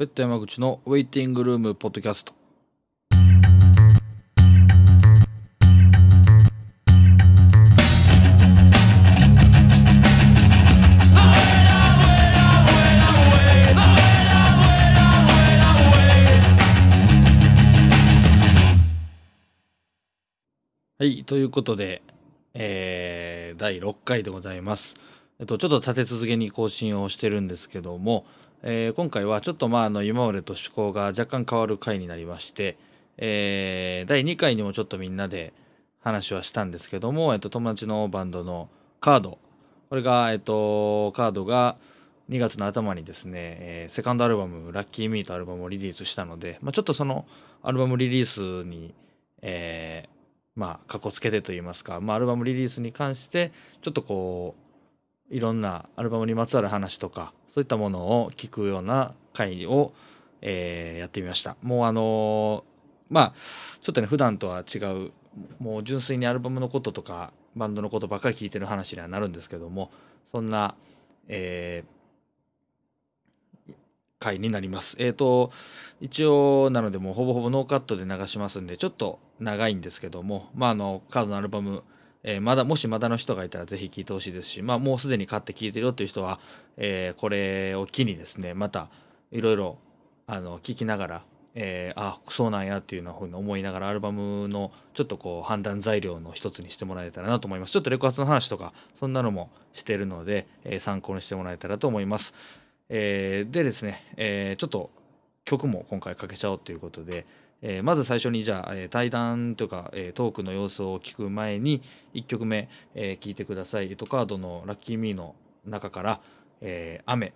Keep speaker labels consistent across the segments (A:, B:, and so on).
A: ベッド山口のウェイティングルームポッドキャストはいということで、えー第6回でございます。えっと、ちょっと立て続けに更新をしてるんですけども、えー今回はちょっとまああの今までと趣向が若干変わる回になりまして、えー第2回にもちょっとみんなで話はしたんですけども、えっと、友達のバンドのカード。これが、えっと、カードが2月の頭にですね、えーセカンドアルバム「ラッキーミーとアルバムをリリースしたので、まあ、ちょっとそのアルバムリリースに、えーまあかこつけてと言いますか、まあ、アルバムリリースに関してちょっとこういろんなアルバムにまつわる話とかそういったものを聞くような回を、えーやってみましたもうあのーまあちょっとね普段とは違うもう純粋にアルバムのこととかバンドのことばっかり聞いてる話にはなるんですけどもそんな、えー回になります。えっ、と一応なのでもうほぼほぼノーカットで流しますんでちょっと長いんですけどもまああのカードのアルバムえーまだもしまだの人がいたらぜひ聴いてほしいですし、まあ、もうすでに買って聴いてるよっていう人は、えーこれを機にですねまたいろいろあの聞きながら、えーあそうなんやっていうふうに思いながらアルバムのちょっとこう判断材料の一つにしてもらえたらなと思います。ちょっとレコ発の話とかそんなのもしてるので、え参考にしてもらえたらと思います、えでですね、えちょっと曲も今回かけちゃおうということで、えーまず最初にじゃあ、えー対談というか、えートークの様子を聞く前に1曲目、えー聞いてください。とカードのラッキーミーの中から、えー雨。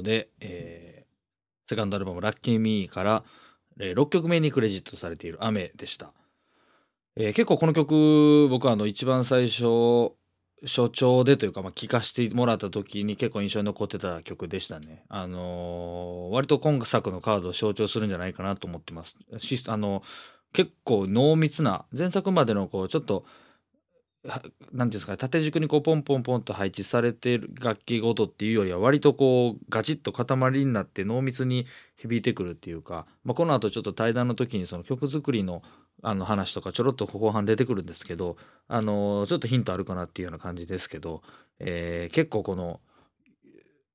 A: で、えーセカンドアルバム「ラッキーミーから、え6曲目にクレジットされている「雨」でした、えー結構この曲僕はあの一番最初初聴でというか、まあ、聴かせてもらった時に結構印象に残ってた曲でしたね。あのー割と今作のカードを象徴するんじゃないかなと思ってます。あの結構濃密な前作までのこうちょっとはなんていうんですか縦軸にこうポンポンポンと配置されてる楽器ごとっていうよりは割とこうガチッと塊になって濃密に響いてくるっていうか、まあ、この後ちょっと対談の時にその曲作りのあの話とかちょろっと後半出てくるんですけどあのちょっとヒントあるかなっていうような感じですけど、えー結構この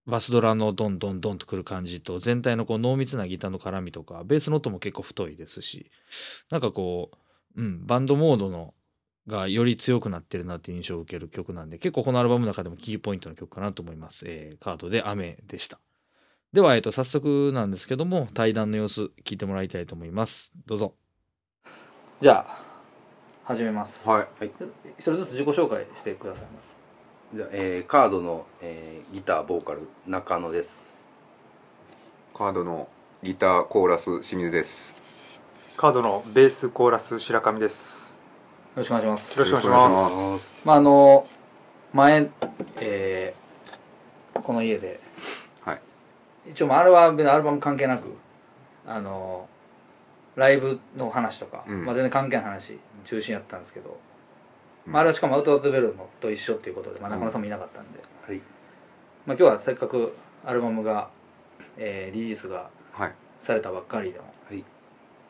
A: バスドラのドンドンドンとくる感じと全体のこう濃密なギターの絡みとかベースの音も結構太いですしなんかこう、うん、バンドモードのがより強くなってるなっていう印象を受ける曲なんで結構このアルバムの中でもキーポイントの曲かなと思います、えーカードで雨でした。では、えー、と早速なんですけども対談の様子聞いてもらいたいと思います。どうぞ。じゃあ始めます。
B: はい、はい、
A: それずつ自己紹介してくださいます
B: じゃあ、えーカードの、えーギターボーカル中野です。
C: カードのギターコーラス清水です。
D: カードのベースコーラス白上です。
A: よろしくお願いします。
D: よろしくお願いします。
B: ま
A: ああの前、えーこの家で。
C: はい。
A: 一応まああれはアルバム関係なくあのライブの話とか、
C: うん。
A: まあ、全然関係ない話中心やったんですけど、
C: うん。
A: まあ、あれはしかもアウトアウトベルのと一緒っていうことで、まあ、中野さんもいなかったんで、
B: はい。
A: まあ、今日はせっかくアルバムが、えーリリースが
C: はい。
A: されたばっかりの
B: はい。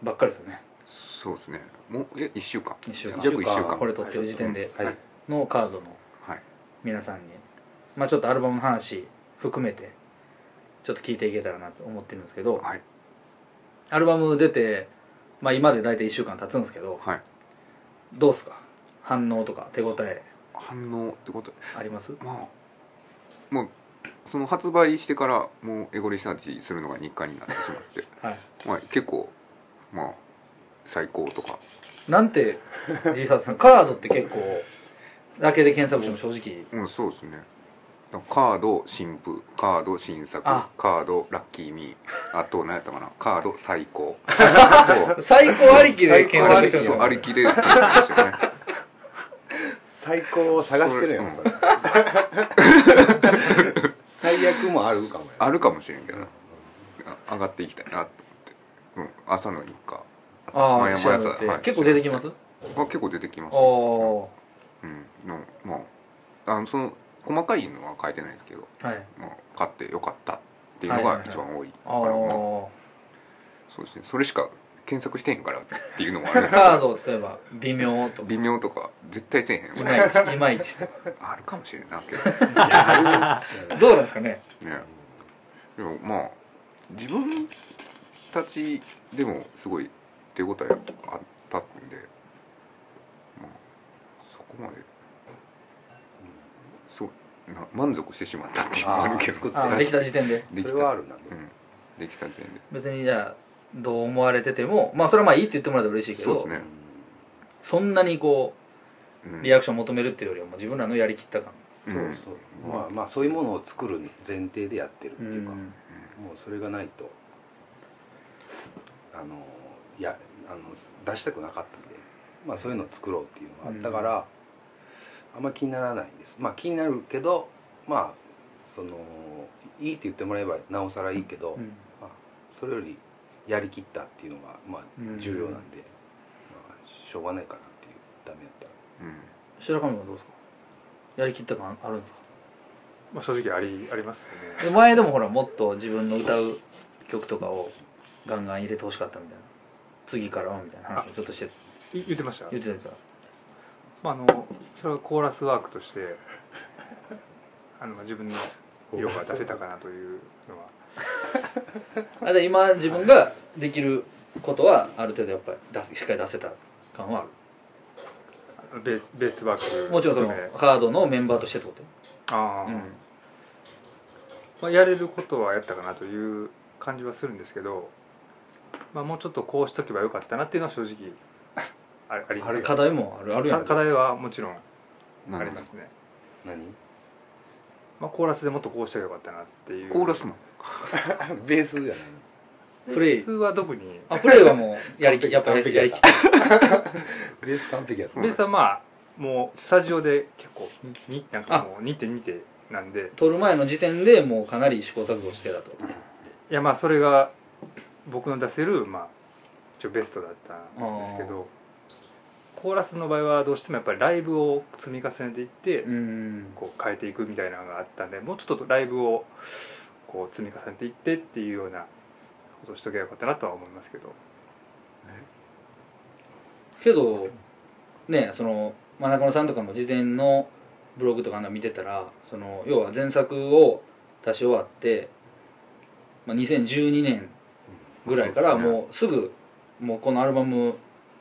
A: ばっかりですよね。
C: そうですねもうえ1週間。
A: 1週間。
C: 約1週間。
A: これ撮ってる時点で
B: はい。
A: のカードの
C: はい。
A: 皆さんに。まあちょっとアルバムの話含めてちょっと聞いていけたらなと思ってるんですけど
C: はい。
A: アルバム出てまあ今で大体1週間経つんですけど
C: はい。
A: どうですか？反応とか手応え
C: 反応ってこと
A: あります？
C: まあもうその発売してからもうエゴリサーチするのが日課になってしまって。
A: はい。
C: まあ結構まあ最高とか。
A: なんてリサーチさんカードって結構だけで検索しても正直。
C: うんそうですね。カード新譜カード新作
A: あ。
C: カードラッキーミー。あと何やったかな。カード最高。
A: 最高ありきで検索してる
C: そう
A: の
C: ありきで検索してね。
B: 最高を探してるやん。
C: そ
B: それ。最悪もあるかもや。
C: あるかもしれんけど。なあ上がっていきたいなと思って、うん、朝の日課。朝
A: ああ
C: 毎
A: 調べて、
C: はい
A: 結構出てきます？
C: あ結構出てきます。
A: ああ
C: うん。のまああのその細かいのは書いてないですけど、
A: はい。
C: まあ、買ってよかったっていうのが一番多い
A: あ
C: からまあ
A: ー
C: そうですね。それしか検索してへんからっていうのもある。
A: カード例えば微妙とか。
C: 微妙とか絶対せえへん
A: いまいちいまいち。とか
C: あるかもしれんなけど。
A: どうなんですかね？
C: ねでもまあ自分たちでもすごい手応えあったんでまあそこまでそうな満足してしまったっていうのもあるけど。
B: あ
A: できた時点で。
C: できた。
B: それはあるな。
C: うん。できた時点で。
A: 別にじゃあどう思われててもまあそれはまあいいって言ってもらったら嬉しいけど
C: そうですね。
A: そんなにこ
C: うん。
A: うリアクション求めるっていうよりはもう自分らのやりきった感。
B: そうそう。まあまあそういうものを作る前提でやってるっていうかもうそれがないとあのいやあの出したくなかったんでまあそういうのを作ろうっていうのがあったから、あんま気にならないです。まあ気になるけどまあそのいいって言ってもらえばなおさらいいけど、
A: うん。
B: まあ、それよりやりきったっていうのがまあ
A: うん。
B: 重要なんで、まあ、しょうがないかなっていうダメやったら。
C: うん。
A: 白上はどうですか？やりきった感あるんですか？
D: まあ、正直ありありますね。
A: で前でもほらもっと自分の歌う曲とかをガンガン入れてほしかったみたいな次からはみたいな話をちょっとして。
D: い言ってました？
A: 言ってたやつは。
D: まあ、あのそれはコーラスワークとして あの自分の色が出せたかなというのは。
A: あじゃあ今自分ができることはある程度やっぱり出すしっかり出せた感はある。
D: あのベースベースワーク
A: もちろんそのカードのメンバーとしてってこと？
D: ああ、
A: うん。
D: まあ、やれることはやったかなという感じはするんですけど、まあ、もうちょっとこうしとけばよかったなっていうのは正直ああります。
A: 課題もあるあるやん。
D: か課題はもちろんありますすね。
B: 何？
D: まあ、コーラスでもっとこうしたらよかったなっていう。
C: コーラスの？
B: ベースじゃない
A: プレイ。
D: ベースは特に。
A: あプレイはもうやりきやっぱやりきった
B: ベース完璧やった。
D: ベースはまあもうスタジオで結構になんかもう2点2点なんで。
A: 撮る前の時点でもうかなり試行錯誤してたと。
D: いやまあそれが僕の出せるまあ一応ベストだったんですけどコーラスの場合はどうしてもやっぱりライブを積み重ねていって
A: うん。
D: こう変えていくみたいなのがあったんでもうちょっとライブをこう積み重ねていってっていうようなことをしとけばよかったなとは思いますけど。
A: けどねその真中野さんとかも事前のブログとかあんな見てたらその要は前作を出し終わって、まあ、2012年ぐらいからもうすぐもうこのアルバム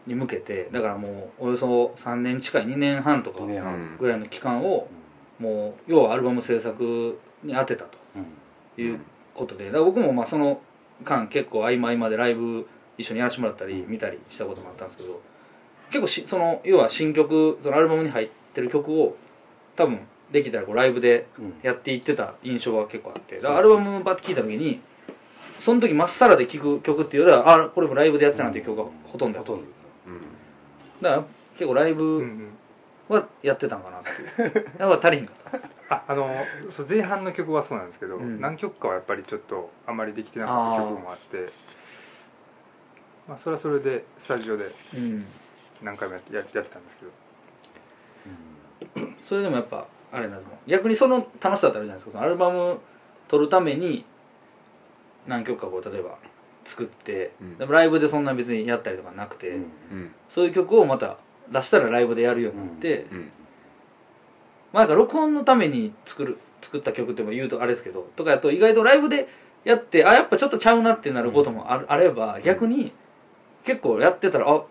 A: に向けてだからもうおよそ3年近い2年半とか
B: 2年半。
C: うん
A: ぐらいの期間をもう要はアルバム制作に当てたと
B: うん。
A: いうことでだから僕もまあその間結構合間合間でライブ一緒にやらせてもらったり見たりしたこともあったんですけど結構しその要は新曲そのアルバムに入ってる曲を多分できたらこうライブで
B: うん。
A: やっていってた印象は結構あってだからアルバムバッて聴いた時にその時まっさらで聴く曲っていうよりはあこれもライブでやってたなっていう曲がほとんどやった。んです
C: うん。
A: だから結構ライ
D: うんう
A: ブ
D: ん
A: はやってたんかなっていう。やっぱ足りひんかった。
D: ああのそう前半の曲はそうなんですけど、
A: うん。
D: 何曲かはやっぱりちょっとあんまりできてなかった曲もあってまあそれはそれでスタジオで
A: うん。
D: 何回もやってややってたんですけど。
A: それでもやっぱあれなの。逆にその楽しさってあるじゃないですか。そのアルバム撮るために何曲かこう例えば作って、
C: うん。
A: でもライブでそんな別にやったりとかなくて、
B: うん。
C: うん
A: そういう曲をまた出したらライブでやるようになって、
C: うん。
A: まあなんか録音のために作る作った曲っても言うとあれですけどとかやと意外とライブでやってあやっぱちょっとちゃうなってなることもあ,、あれば逆に結構やってたらあ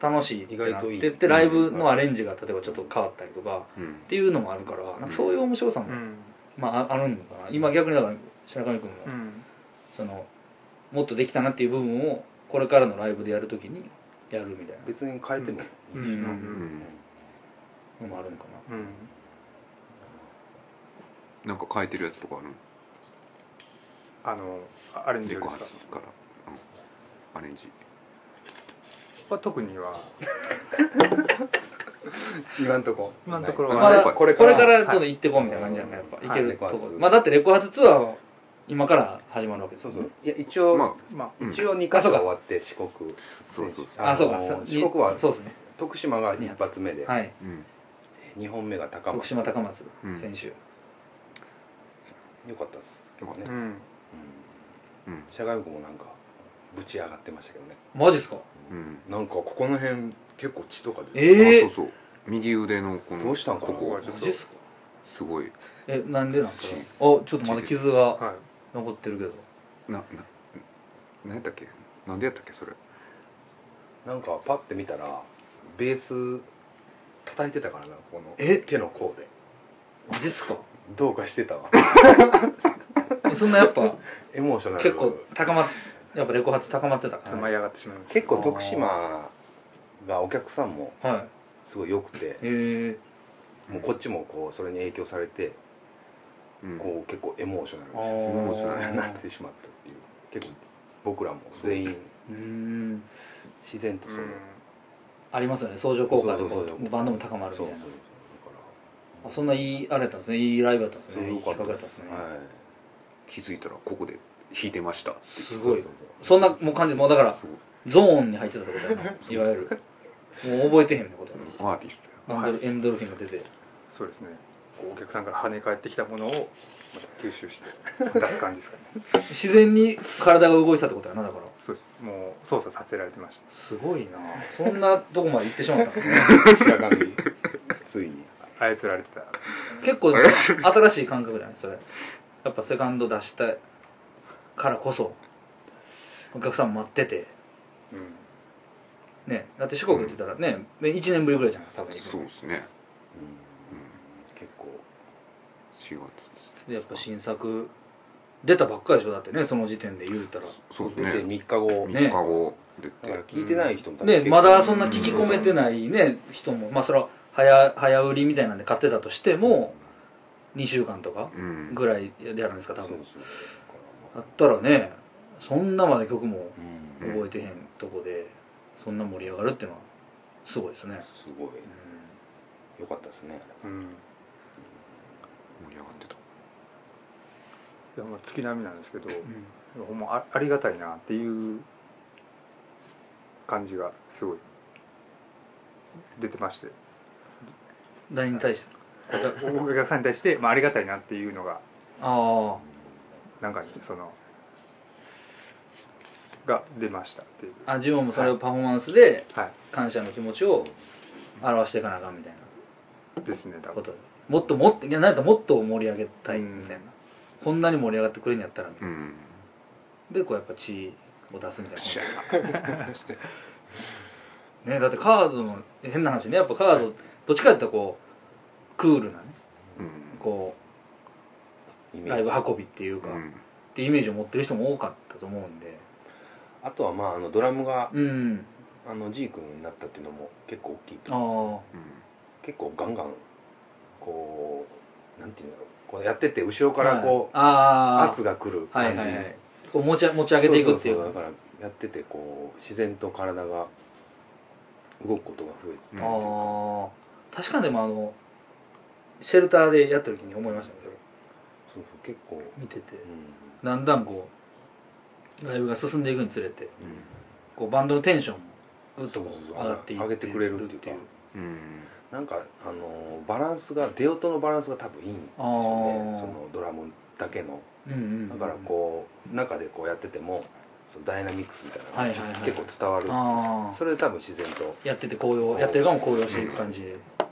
A: 楽しいってなって
B: 意外といい。
A: ってライブのアレンジが例えばちょっと変わったりとか、
C: うん。
A: っていうのもあるからなんかそういう面白さも、
D: うん。
A: まあああるのかな。今逆にだから白上君も、
D: うん
A: そのもっとできたなっていう部分をこれからのライブでやるときにやるみたい
B: 別に変えてもいいし
D: うん。
B: な
A: うん。
C: うん。
A: なのもあるのかな
D: うん。
C: なん。か変えてるやつとかある
D: あのあアレンジですか
C: 発からうん。アレンジ
D: は特には
B: 今ん。とこ
D: 今のところは
A: まだ
B: これ
A: これから
B: から
A: どん。どん。行ってこうみたいな感じじゃないやっぱ行けるとこ
B: はいレコ発
A: まあだってレコ発ツアーは今から始まるわけです
B: そう
A: よ
B: そう。いや一応、
C: まあ
B: 一応2箇所が終わって四国。
C: そうそうそう。
A: あそうか。
B: 四国は
A: そうですね。
B: 徳島が一発目で、
A: はい。
C: うん。
B: 2本目が高松。
A: 徳島高松
C: うん。
A: 選手
B: よかったです。けどね、うん
D: うん。
C: うん。
B: 社外部もなんかぶち上がってましたけどね。
A: マジっすか？
C: うん。
B: なんかここの辺結構血とかで
A: え
C: そうそう。右腕のこの
B: どうしたん
C: ここ。
D: ちょっと。
A: マジっすか？
C: すごい。
A: えなんでなんですかあちょっとまだ傷が。
D: はい
A: 残ってるけど。
C: なな何やったっけ？なんでやったっけ？それ。
B: なんかパッて見たらベース叩いてたからなこの
A: え？
B: 手の甲で。
A: マジっすか？
B: どうかしてたわ。
A: え そんなやっぱ
B: エモーショナル。
A: 結構高まっやっぱレコ発高まってたか
D: ちょっと舞い上がってしまいます
B: 結構徳島がお客さんも
A: らはい。
B: すごい良くて。
A: へえ
B: もうこっちもこうそれに影響されて
C: うん
B: こう結構エモーショナル
A: あ
B: に
C: エモーショナル
B: なってしまったっていう。結構僕らも全員。自然とその、
A: ありますよね。相乗効果でバンドも高まるみたいな。あそんないいあれだったんですね。いいライブだったんですね。いい企画だったんですすね、
B: はい。
C: 気づいたらここで弾いてました
A: すごい。
B: そ
A: んなもう感じもうだからゾーンに入ってたってことやな。いわゆる。もう覚えてへんってことや
C: アーティスト
A: エンドルフィンが出て。
D: そうですねお客さんから跳ね返ってきたものを吸収して出す感じですかね。
A: 自然に体が動いてたってことやなだから。
D: そうです。もう操作させられてました。
A: すごいな。そんなとこまで行ってしまったんですね
B: 白髪ついに。
D: 操られてた。
A: 結構新しい感覚じゃないそれ。やっぱセカンド出したからこそお客さん待ってて。
D: うん。
A: ね。だって四国って言ったらね、1年ぶりぐらいじゃない多分
C: そうですね。
B: うん
C: 4月です。
A: でやっぱ新作出たばっかりでしょ？だってねその時点で言うたら。
C: そうです
B: 出て
C: ね
B: 3日後。
A: ね
C: 3日後出
B: だから
C: て
B: 聞いてない人も多分
A: ね
B: 結構
A: まだそんな聞き込めてないね人も。まあそれは早早売りみたいなんで買ってたとしても2週間とか
C: うん。
A: ぐらいじゃないですか多分。
B: そうそう。
A: だったらねそんなまで曲も
B: うん。
A: 覚えてへんとこでそんな盛り上がるっていうのはすごいですね、
B: すごい。良かったですね。
D: うん
C: 盛り上がってた。
D: いやまあ月並みなんですけど、ほんまあありがたいなっていう感じがすごい出てまして。
A: 誰に対して？
D: お客さんに対して、まあ、ありがたいなっていうのが
A: あ
D: なんかねそのが出ましたっていう。
A: ああ自分もそれをパフォーマンスで
D: は
A: 感謝の気持ちを表していかなあかんみたいない
D: ですね多分。
A: こともっともっといやなんかもっと盛り上げたい
D: うん
A: みたいな、こんなに盛り上がってくれんやったら。
C: うん。
A: でこうやっぱ血を出すみたい
C: シ
A: なねだってカードの変な話ね。やっぱカードどっちかっていうとこうクールなね。
C: うん。
A: こうライブ運びっていうか、っ
C: うん。
A: てイメージを持ってる人も多かったと思うんで。
B: あとはまああのドラムが
A: うん。
B: あの G 君になったっていうのも結構大きいと
A: あ
B: 思う
A: あ
B: 結構ガンガンこうなんていうんだろう。こうやってて後ろからこう、
A: ああ
B: 圧が来る感じ、
A: はいはいはい。こう持ち持ち上げていくっていう
B: そうそうそう。だからやっててこう自然と体が動くことが増えて、
A: ああ確かにでもあのシェルターでやってる時に思いましたねそ
B: うそう結構、
A: 見てて。
B: う
A: だんだんこうライブが進んでいくにつれて
B: ん。
A: こうバンドのテンションもぐっと上がってい
B: 上げてくれるっていうか。
C: うん
B: なんかあのバランスが出音のバランスが多分いいんですよね。そのドラムだけの。
A: うんうんうん
B: だからこう中でこうやっててもそのダイナミックスみたいなのが結構伝わる、それで多分自然と。
A: やってて高揚やってる側も高揚していく感じ。で
B: だ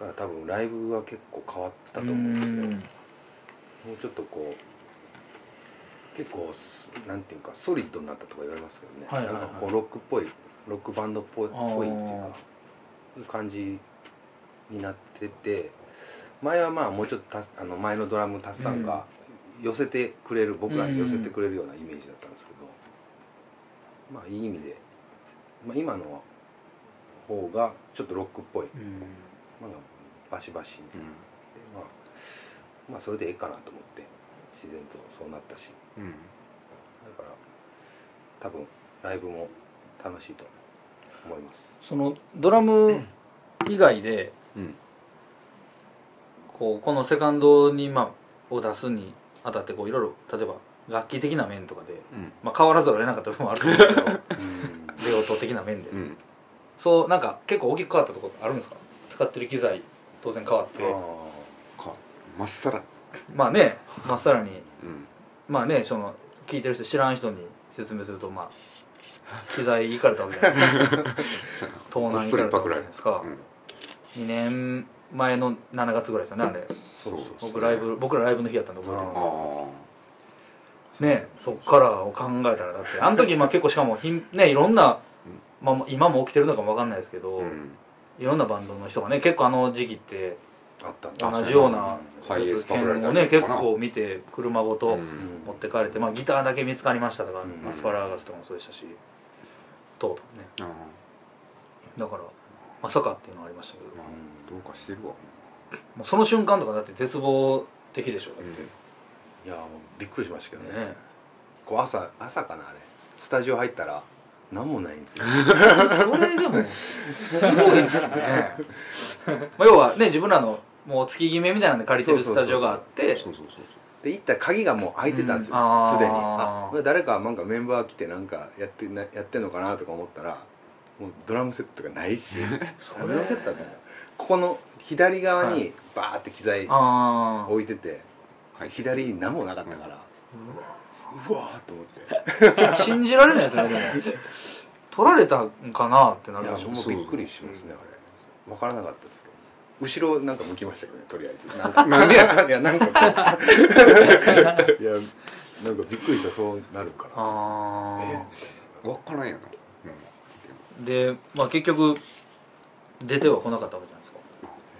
B: から多分ライブは結構変わったと
A: う
B: 思うんですよ
A: ん。
B: もうちょっとこう結構すなんていうかソリッドになったとか言われますけどね、
A: はいはいはい。
B: なんかこうロックっぽいロックバンドっぽい
A: あー。
B: ぽいっていうか感じになってて前はまあもうちょっとたあの前のドラムタスさんが寄せてくれる、僕らに寄せてくれるようなイメージだったんですけど、まあいい意味で、まあ、今の方がちょっとロックっぽい、まあ、バシバシみたいな。でまあまあそれでええかなと思って自然とそうなったし。
C: うん。
B: だから多分ライブも楽しいと思います。
A: そのドラム以外で
C: うん。
A: こうこのセカンドにまあを出すにあたってこういろいろ例えば楽器的な面とかで、
C: うん。
A: まあ、変わらざるを得なかった部分もあると思うんですけどレオト的な面で、
C: うん。
A: そうなんか結構大きく変わったところあるんですか？使ってる機材当然変わって。
C: まっさら。
A: まあねまあさらに。
C: うん。
A: まあねその聞いてる人知らん人に説明するとまあ 機材いかれたわけじゃないですか。盗難いかれたわけじゃないですか、2年前の7月ぐらいですよねあれ。
B: そうそう
A: 僕ライブ僕らライブの日やったんで覚えてますねそっからを考えたらだってあの時 まあ結構しかもひんねいろんな、まあ、今も起きてるのかもわかんないですけど、
C: うん。
A: いろんなバンドの人がね結構あの時期って
B: あったんだ。
A: 同じような
C: ハイエースパブられた
A: 剣をね結構見て車ごと
C: うん
A: 持って帰れて、まあ、ギターだけ見つかりましたとか、
B: うん。
A: アスパラガスとかもそうでしたしとうね。だからまさかっていうのはありましたけど、
C: まあどうかしてるわ。
A: もうその瞬間とかだって絶望的でしょだって、
B: いやもうびっくりしましたけどね。
A: ね
B: こう朝朝かなあれ。スタジオ入ったら何もないんですよ。
A: それでもすごいですね。まあ要はね自分らのもう月決めみたいなんで借りてるスタジオがあって。
C: そうそうそう
B: で行ったら鍵がもう開いてたんですよ。すで、に。あ誰かなんかメンバー来てなんかやってなやってんのかなとか思ったらもうドラムセットがないし。
A: そ
B: ドラムセットだったのここの左側
A: は
B: にバーって機材置いてて、
C: はい。
B: 左に何もなかったから、うわーと思って。
A: 信じられないですねでも。取られたんかなってないる
B: や
A: でしょ
B: もうびっくりしますね、あれ。分からなかったですけど後ろなんか向きましたけどねとりあえず。なんか。いやなんか。いやなんかびっくりしたそうなるから。
A: あ
C: 分からんやな。
A: あでまあ結局出ては来なかったわけじゃないですか。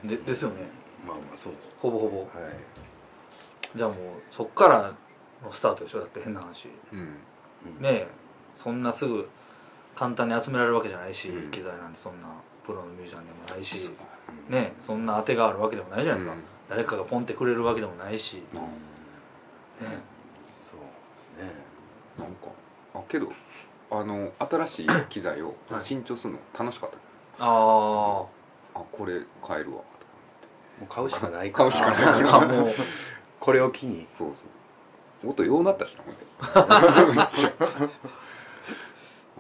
A: でですよね。
B: まあまあそう。
A: ほぼほぼ。
B: はい。
A: じゃあもうそっからのスタートでしょだって変な話。
C: うん
B: うん。
A: ねえそんなすぐ簡単に集められるわけじゃないし、
C: うん。
A: 機材なんてそんなプロのミュージシャンでもないし、ねえそんな当てがあるわけでもないじゃないですか、
C: うん。
A: 誰かがポンってくれるわけでもないし、ね、
C: まあ
B: そうですね。
C: なんかあけどあの新しい機材を
A: はい。
C: 新調するの楽しかった、
A: ああ
C: あこれ買えるわ
B: もう買うしかない
C: 買うしかない。
A: あもう。
B: これを機に。
C: そうそう。音ようなったしなほんで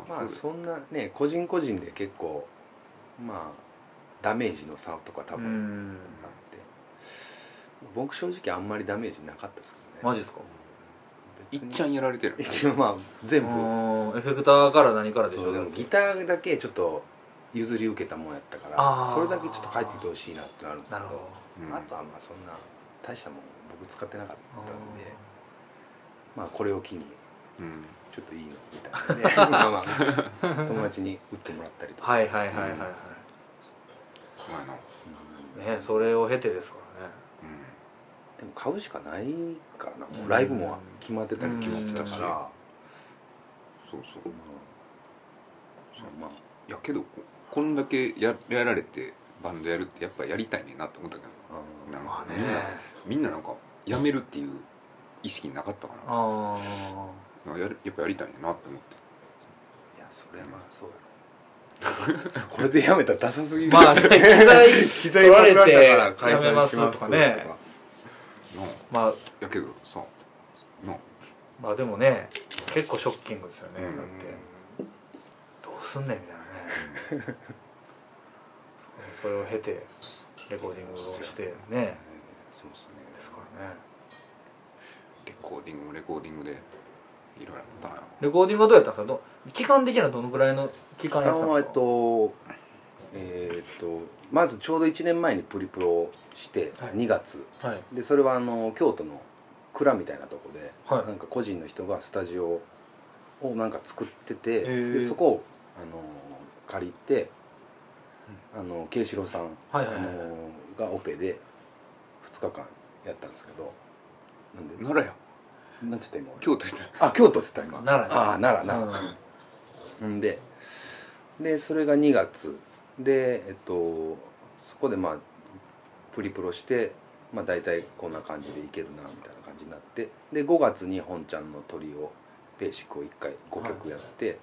B: まあ
C: そ
B: んなね個人個人で結構まあダメージの差とか多
A: う
B: 分あ
A: ん
B: って。僕正直あんまりダメージなかったですけどね。
A: マジですか？
C: いっちゃんやられてる
B: 一応まあ全部。
A: うん。エフェクターから何からでしょ
B: そうでもギターだけちょっと譲り受けたもんやったからそれだけちょっと帰ってきてほしいなってなるんですけど。あとはまあそんな大したもん僕使ってなかったんでまあこれを機に
C: うん。
B: ちょっといいのみたいなね。まあまあ。友達に売ってもらったりとか、
A: はいはいはいはいはい、
C: そうやな。
B: うん
A: ねそれを経てですからね。
C: う
B: でも買うしかないからな。ライブも決まってたり決まってたから、
C: ん。そうそう。
B: うんまあ
C: いやけどここんだけややられてバンドやるってやっぱやりたいねんなって思ったけど。
B: うん
C: なん
A: まあね。
C: かみんなななんかやめるっていう意識なかったか
A: ああ
C: らやるやっぱやりたいねんなって思って。
B: いやそれはまあそうやろ これでやめたらダサすぎる。
A: まあね 機材取られてやめますとかね。まあ
C: やけどさ
A: まあでもね結構ショッキングですよね、
C: うん。
A: だって。どうすんねんみたいなね。それを経てレコーディングをしてね。
B: そうですね。
A: ですからね。
C: レコーディングもレコーディングでいろいろあったんや
A: レコーディングはどうやったんですか？ど期間的にはどのくらいの期間やってたんですか？
B: とえーっとまずちょうど1年前にプリプロをして
A: はい。
B: 2月、
A: はい。
B: でそれはあの京都の蔵みたいなとこで、
A: はい。
B: なんか個人の人がスタジオをなんか作ってて
A: ー。
B: でそこをあの借りてあの慶四郎さん、
A: はいはいはい。
B: あのがオペで2日間やったんですけどなんで？
C: 奈良や
B: なんつった今俺？
C: 京都行った。
B: あ京都っつった今。
A: 奈良
B: ああ奈良奈良、ん。ででそれが2月。でえっとそこでまあプリプロしてまあ大体こんな感じでいけるなみたいな感じになって。で5月に本ちゃんのトリオベーシックを1回5曲やって、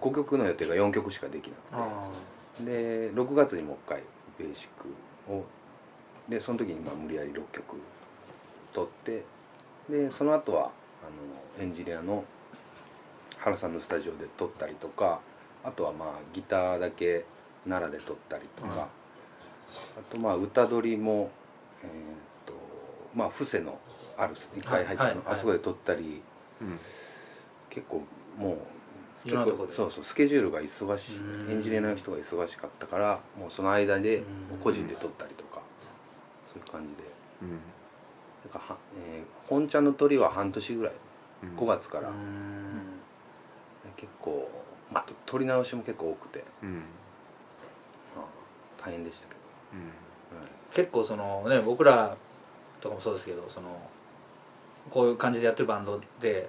B: 5曲の予定が4曲しかできな
A: あ
B: くて。で6月にもう1回ベーシックを。でその時にまあ無理やり6曲取ってでその後はあのエンジニアの原さんのスタジオで撮ったりとかあとはまあギターだけ奈良で撮ったりとか、
A: うん。
B: あとまあ歌取りもえーっとまあ布施のある一回入ったの、
A: はいはい。はい
B: あそこで撮ったり
C: うん。
B: 結構もう
A: いろんなとこで。
B: そうそうスケジュールが忙しい。
A: うん。
B: エンジニアの人が忙しかったからもうその間で
A: うん。
B: 個人で撮ったりとかそういう感じで。
C: うん。
B: なんかは、えー本ちゃんの鳥は半年ぐらい。
C: うん。
B: 5月から。
A: あうん
B: 結構、まあ、と撮り直しも結構多くて、
C: うん。
B: まあ、大変でしたけど、
A: 結構そのね僕らとかもそうですけどそのこういう感じでやってるバンドで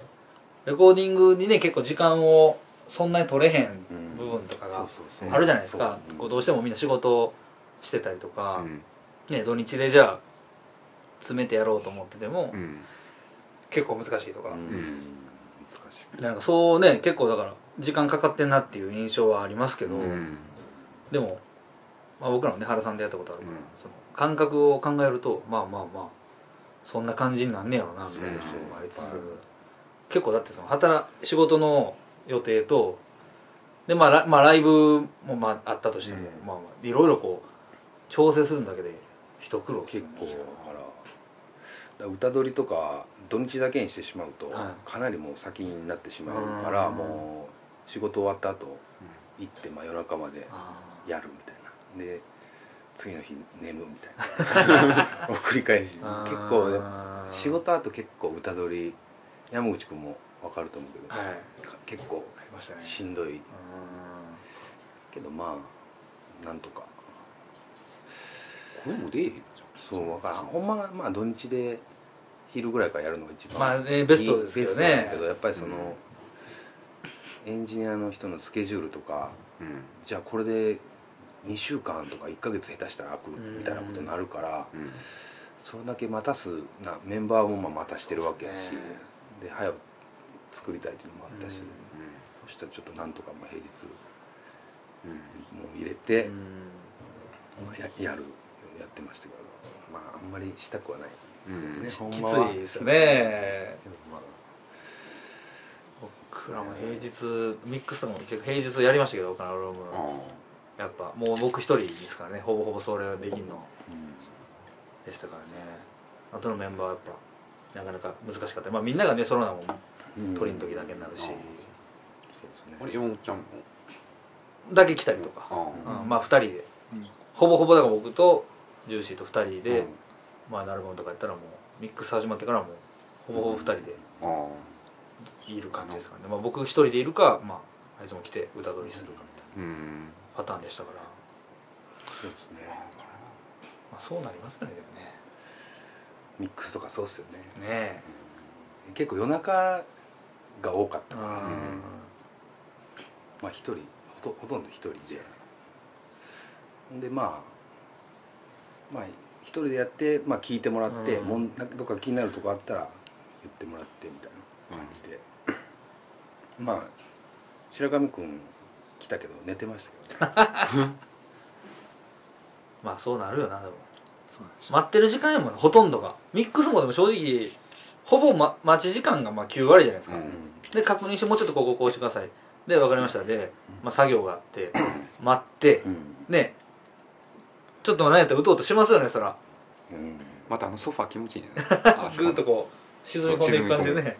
A: レコーディングにね結構時間をそんなに取れへん部分とか
B: そ
A: があるじゃないですか。どうしてもみんな仕事をしてたりとか、
C: うん。
A: ね、土日でじゃあ詰めてやろうと思ってても、
C: うん。
A: 結構難しいとか、
B: うん。
C: ん
B: 難しい。
A: なんかそうね結構だから時間かかってんなっていう印象はありますけど、
C: うん。
A: でも、まあ、僕らもね原さんでやったことあるから、
C: うん。
A: その感覚を考えるとまあまあまあそんな感じになんねやろなみたいなのもありつつ、
B: はい
A: 結構だってその働仕事の予定とで、まあ、ラまあライブもまああったとしても、
B: うん。
A: まあまあいろいろこう調整するんだけで一苦労する
B: 結構歌取りとか土日だけにしてしまうと、
A: は
B: かなりもう先になってしまうから
A: うん。
B: もう仕事終わった後行って、まあ、夜中まで
A: あ
B: やるみたいな。で次の日眠むみたいな。を繰り返し。
A: ー。
B: 結構仕事後結構歌取り山口君も分かると思うけど、
A: はい。
B: か結構
A: し
B: んどい。
A: うん。
B: けどまあなんとか。
C: これも出えへんじ
B: そう分からん。ほんまはまあ土日で昼ぐらいからやるのが一番
A: まあねベストですけどね。
B: けどやっぱりその、
C: うん。
B: エンジニアの人のスケジュールとか
C: うん。
B: じゃあこれで2週間とか1ヶ月下手したら開くみたいなことになるから、
C: うん。
B: それだけ待たすなメンバーもまあ待たしてるわけやし
A: ね。
B: で早く作りたいっていうのもあったし、
A: うん。
B: そしたらちょっとなんとかまあ平日
C: うん。
B: もう入れて、
A: うん。
B: まあ、ややるやってましたけどまああんまりしたくはないですけどね、
C: うん
A: き
B: ほんまは。
A: ついですよね。
B: でもまあ
A: 僕らも平日ミックスも結構平日やりましたけど僕らのローム。
C: あ
A: やっぱもう僕一人ですからね。ほぼほぼそれできんの。
B: う
A: でしたからね。あとのメンバーはやっぱなかなか難しかった。まあみんながねそのなもん
B: ん。
A: 取りの時だけになるし、
B: そうですね。
C: あれ山本ちゃんも？
A: だけ来たりとか、
C: あ
A: うんまあ2人で、ほぼほぼだから僕とジューシーと2人で、
C: うん。
A: まあナルボンとかやったらもうミックス始まってからもうほぼほぼ2人でいる感じですからね、まあ、僕一人でいるか、まあ、あいつも来て歌取りするかみたいな
C: うん。
A: パターンでしたから、
B: そうですね。
A: まあ、そうなりますよねでもね。
B: ミックスとかそうっすよね。
A: ね
B: 結構夜中が多かったから、
A: ん。
B: まあ一人ほとほとんど一人で。でまあまあ一人でやって、まあ、聞いてもらって、
A: うん。
B: もんなんかどっか気になるとこあったら言ってもらってみたいな感じで、まあ白上君来たけど寝てましたけどね。
A: まあそうなるよなでも。待ってる時間やもんねほとんどが。ミックスもでも正直ほぼ、ま、待ち時間がまあ9割じゃないですか、
C: うん。
A: で確認してもうちょっとこここうしてください。で分かりました。で、まあ、作業があって 待って
B: うん。
A: ねちょっと何やったら打とうとしますよねそら。
B: うん。
C: またあのソファー気持ちいいね。
A: グーッとこう沈み込んでいく感じでね。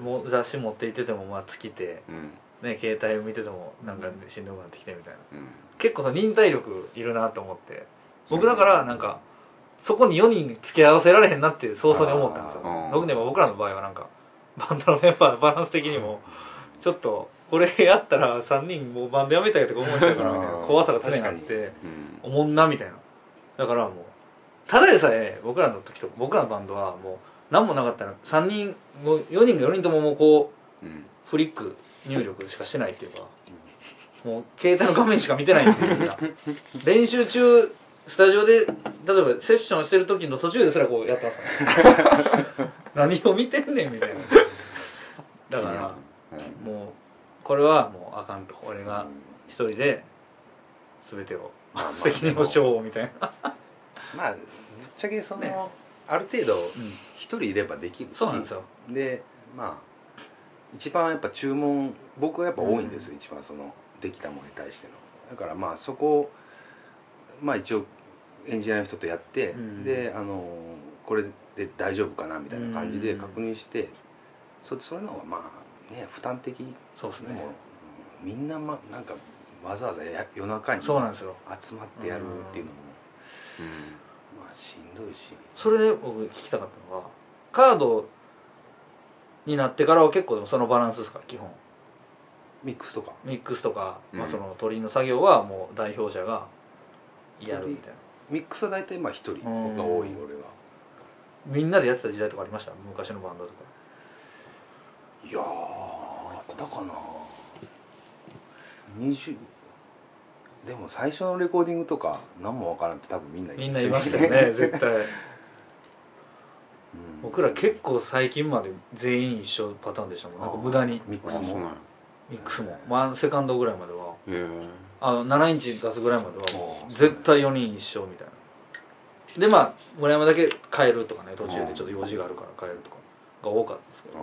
A: もう雑誌持っていっててもまあ尽きて、
C: うん。
A: ね、携帯を見ててもなんかしんどくなってきてみたいな。
C: うん。
A: 結構その忍耐力いるなと思って。僕だからなんかそこに4人付き合わせられへんなっていう早々に思ったんですよ。
C: あー
A: 特に僕らの場合はなんかバンドのメンバーのバランス的にもちょっとこれやったら3人もうバンドやめたいとか思っちゃうからみたいな怖さが常にあっ
B: 確
A: て
C: うん
A: おもんなみたいな。だからもうただでさえ僕らの時と僕らのバンドはもう何もなかったら3人もう4人が4人とももうこう
C: うん。
A: フリック入力しかしてないっていうかもう携帯の画面しか見てないっていうか 練習中スタジオで例えばセッションしてる時の途中ですらこうやってますからね何を見てんねんみたいな。だから
C: うん。
A: もうこれはもうあかんと。俺が一人で全てを
B: まあまあ
A: 責任をしようみたいな。
B: まあぶっちゃけその、ある程度
A: うん。
B: 一人いればできるし。
A: そうなんですよ。
B: でまあ一番やっぱ注文僕はやっぱ多いんです、一番そのできたものに対しての。だからまあそこをまあ一応エンジニアの人とやって、
A: うん。
B: であのこれで大丈夫かなみたいな感じで
A: うん。
B: 確認して、そそれの方がまあね負担的
A: そうですね。
B: もうんみんな、ま、なんかわざわざや夜中に集
A: そうなんですよ。
B: まってやるっていうのも、まあしんどいし。
A: それで僕聞きたかったのがカードになってからは結構でもそのバランスですか基本。
B: ミックスとか。
A: ミックスとか、まあ、
C: うん
A: その鳥の作業はもう代表者がやるみたいな。
B: ミックスは大体まあ一人が
A: うん。
B: 多い俺は。
A: みんなでやってた時代とかありました？昔のバンドとか。
B: いやーあったかな。20でも最初のレコーディングとか何もわからんって多分みんな
A: みんないましたよね 絶対。
B: うん。
A: 僕ら結構最近まで全員一緒パターンでしたもんなんか無駄に。
B: ミックスも。
C: あそうなんや。
A: ミックスも、まあ、セカンドぐらいまでは。あの7インチ出すぐらいまではもう絶対4人一緒みたいな。でまあ村山だけ変えるとかね途中でちょっと用事があるから変えるとかが多かったんですけど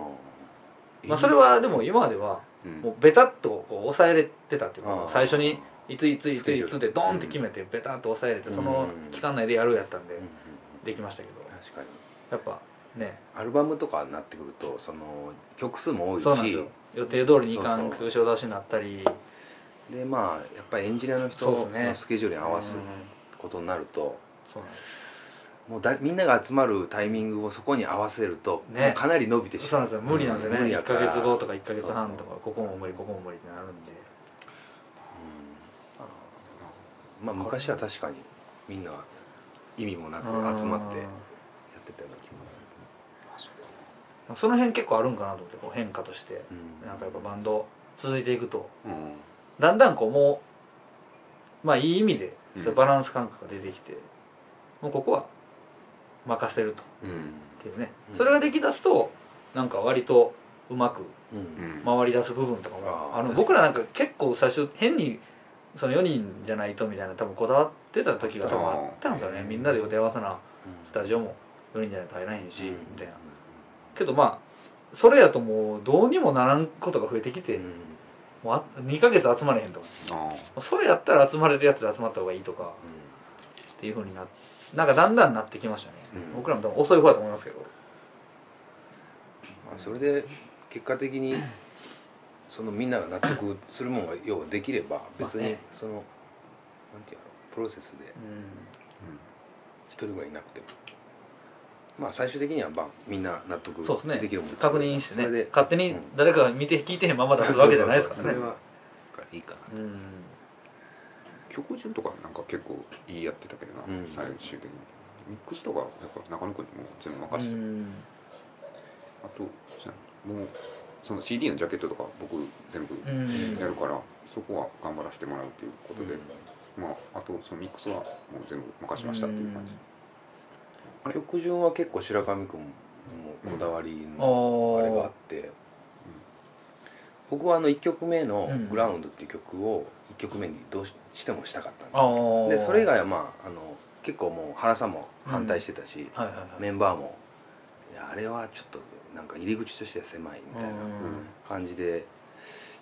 A: まあそれはでも今までは
C: うん。
A: もうベタっとこう抑えれてたっていうか最初にいついついついつでドンって
C: うん
A: 決めてベタっと抑えれてその
B: うん。
A: 期間内でやるやったんでできましたけど。
B: 確かに。
A: やっぱね。
B: アルバムとかになってくるとその曲数も多いし。
A: そうなんですよ。予定通りにいかん
B: そう
A: 後ろ倒しになったり。
B: でまあやっぱりエンジニアの人のスケジュールに合わす
A: うん。
B: ことになると。
A: そうなんです
B: もうだみんなが集まるタイミングをそこに合わせると、
A: ね。
B: かなり伸びてしまう。
A: そうなんですよ。無理なんですよね。1ヶ
B: 無理やから。
A: 月後とか1ヶ月半と
B: そう
A: かここも無理ここも無理ってなるんで。
B: まあ昔は確かにみんな意味もなく集まってやってたような気もする。
A: うんその辺結構あるんかなと思ってこう変化として。
B: うん。
A: なんかやっぱバンド続いていくと。
C: うん。
A: だんだんこうもうまあいい意味で
C: う
A: バランス感覚が出てきて、もうここは任せると。
B: うん。
A: っていうね、
B: うん。
A: それができだすとなんか割とうまく回り出す部分とかもあの僕らなんか結構最初変にその4人じゃないとみたいな多分こだわってた時が多分あったんですよね。みんなで予定合わせなスタジオも4人じゃないと入らへんし、みたいな。けどまあそれやともうどうにもならんことが増えてきて、
B: うん。
A: もうあ2ヶ月集まれへんとか。
C: あ
A: それやったら集まれるやつで集まった方がいいとかっていうふうにななんかだんだんなってきましたね、
B: うん。
A: 僕らも多分遅い方だと思いますけど。
B: まあそれで結果的にそのみんなが納得するものが要はできれば別に
A: まあね。
B: そのなんていうのプロセスで
A: う
B: 一人ぐらいいなくても。まあ最終的にはまあみんな納得
A: んそうですね。
B: できるもん
A: 確認して
B: それで
A: ね勝手に
B: うん。
A: 誰かが見て聞いてへんまま出すわけじゃないですからね。
B: そうそうそうそれはいいかな。
A: うん
C: 曲順とかなんか結構いいやってたけどな、
B: うん。
C: 最終的に。ミックスとかやっぱ中野君にもう全部任せて、
A: うん。
C: あともうその CD のジャケットとか僕全部
A: うん。
C: やるから、そこは頑張らせてもらうっていうことで、まああとそのミックスはもう全部任しましたっていう感じ、
B: 曲順は結構白上君もこだわり
A: うん。
B: の
A: あ
B: れがあって、僕はあの1曲目の
A: うん「
B: グラウンド」っていう曲を1曲目にどうしてもしたかったんですでそれ以外はまああの結構もう原さんも反対してたし、
A: はいはいはい。
B: メンバーも「いやあれはちょっとなんか入り口としては狭い」みたいな感じで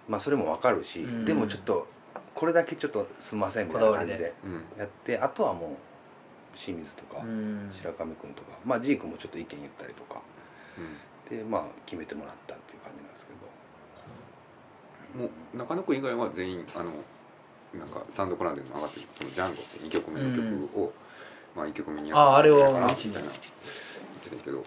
B: まあそれもわかるし、
A: うん。
B: でもちょっとこれだけちょっとすんませんみたいな感じで
C: うん。
B: やってあとはもう清水とか、
A: うん。
B: 白上君とかまあジークもちょっと意見言ったりとか。でまあ決めてもらったっていう
C: もう中野君以外は全員あのなんかサウンドクラウンドにも上がってるそのジャンゴって2曲目の曲を、まあ1曲目にや
A: ああれを
C: みたいな
A: 一に
C: みたいな言ってたけど、うん、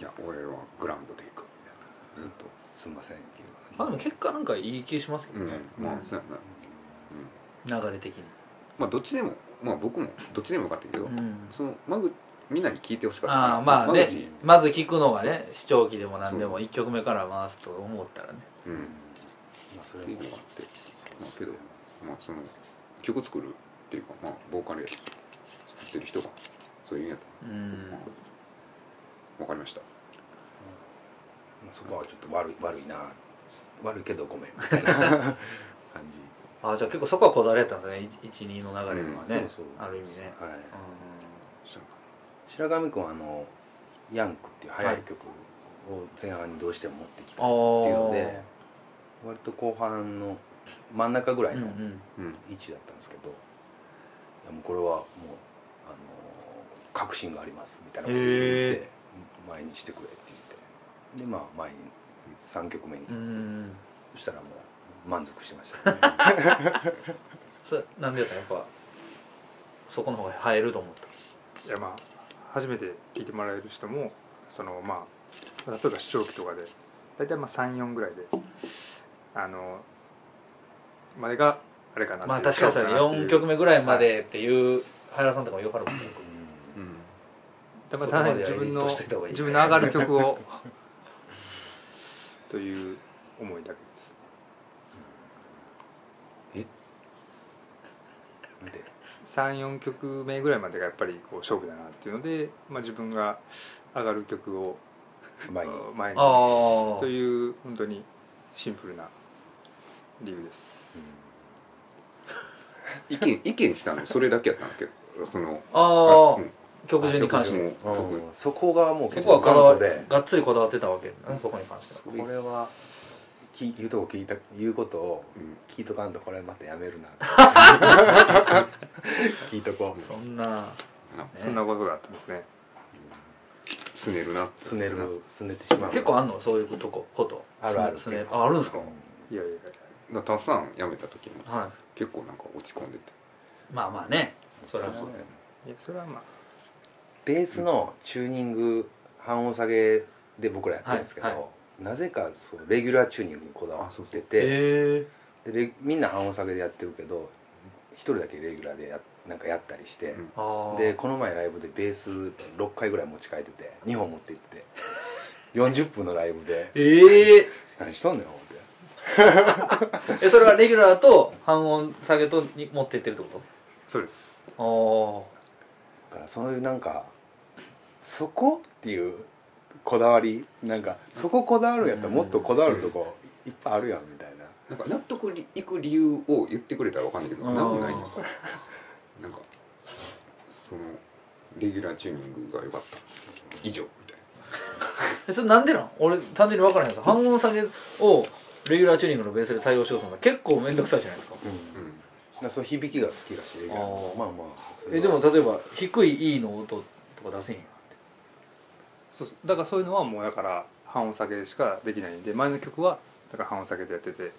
C: いや俺はグラウンドで行くみたいな。ずっと。
B: すんませんっていう
A: まあでも結果なんかいい気しますけどね、
C: うん。まあ。そうやな、うん、
A: 流れ的に。
C: まあどっちでもまあ僕もどっちでもよかったけど、
A: うん。
C: そのマグみんなに聞いてほしかった。
A: ああまあねまず聞くのがね視聴器でも何でも1曲目から回すと思ったらね。
C: うん。
B: まあそれも
C: って。いうのがあって。まあけどまあその曲作るっていうかまあボーカルや作ってる人がそういう意味やった
A: うん。
C: まあわかりました。
B: まあそこはちょっと悪い悪いな。悪いけどごめんみたいな感じ。
A: あじゃあ結構そこはこだわりやったんですね。12の流れとかね、
B: うん。そうそう。
A: ある意味ね、
B: はい。
A: うん
B: 白上君はあの「ヤンク」っていう速い曲を前半にどうしても持ってきた
A: あ
B: っていうの
A: ー。
B: で割と後半の真ん中ぐらいの位置だったんですけど、いやもうこれはもう、あの確信がありますみたいなことを言って
A: へ
B: 前にしてくれって言って。でまあ前に3曲目に、
A: うん
B: そしたらもう満足してました、ね、
A: それなんでやったらやっぱそこの方が映えると思った
D: いやまあ初めて聞いてもらえる人もそのまあ例えば視聴器とかで大体まあ34ぐらいであのまでがあれかな
A: まあ確かにそれ4曲目ぐらいまでっていう原さんとかもよくあるもん。ね
C: うん。
D: でまあ
A: そこまでは
D: 単に自分の自分の上がる曲を という思いだけです
B: で
D: 34曲目ぐらいまでがやっぱりこう勝負だなっていうので、まあ、自分が上がる曲を
B: 前に。
D: あ前に。という本当にシンプルな理由です。
C: 意見 意見したのそれだけやったんだけ？どその
A: ああ、
C: うん。
A: 曲順に関して
C: 曲順も。
B: うん。そこがもう
A: そ
B: 結構
A: がっつりこだわってたわけ。だねそこに関しては。
B: これはき言うとこ聞いた言うことを
C: うん。
B: 聞いとかんとこれまたやめるな。聞いとこう。
A: そんな
C: な
D: そんなことがあったんですね。
C: すねるな
B: すねるすねてしまう。
A: 結構あんの？そういうとここと？
B: あるある。
A: すねああるんですか？
D: いやいやいや。
C: だからタッサン辞めた時も
A: は
C: 結構なんか落ち込んでて。
A: いまあまあね。それはそう
D: いやそれはまあ。
B: ベースのチューニング半音下げで僕らやってるんですけど、
A: はいは
B: なぜかそうレギュラーチューニングにこだわってて。でレみんな半音下げでやってるけど一人だけレギュラーでやなんかやったりして、
C: うん。
A: ああ
B: でこの前ライブでベース6回ぐらい持ち帰ってて2本持って行って。40分のライブで。
A: ええ「
B: 何しとんねん」思って。
A: えそれはレギュラーと半音下げとに持ってってるってこ
D: そうです。
A: と
B: だからそういうなんかそこっていうこだわりなんかそここだわるんやったらもっとこだわるとこいっぱいあるやんみたいな。
C: なんか納得いく理由を言ってくれたらわかんないけど
A: うん。
C: 何もないんですよ。なんかそのレギュラーチューニングが良かった。以上みたい
A: えそれなんでなん？俺単純に分からへんけど半音下げをレギュラーチューニングのベースで対応しようと思ったら結構面倒くさいじゃないですか。
B: うん。
C: な、うん。
B: だその響きが好きらしいレギュラーまあまあそれは。
A: えでも例えば低い E の音とか出せへんやん
D: そうそう。だからそういうのはもうだから半音下げしかできないんで前の曲はだから半音下げでやってて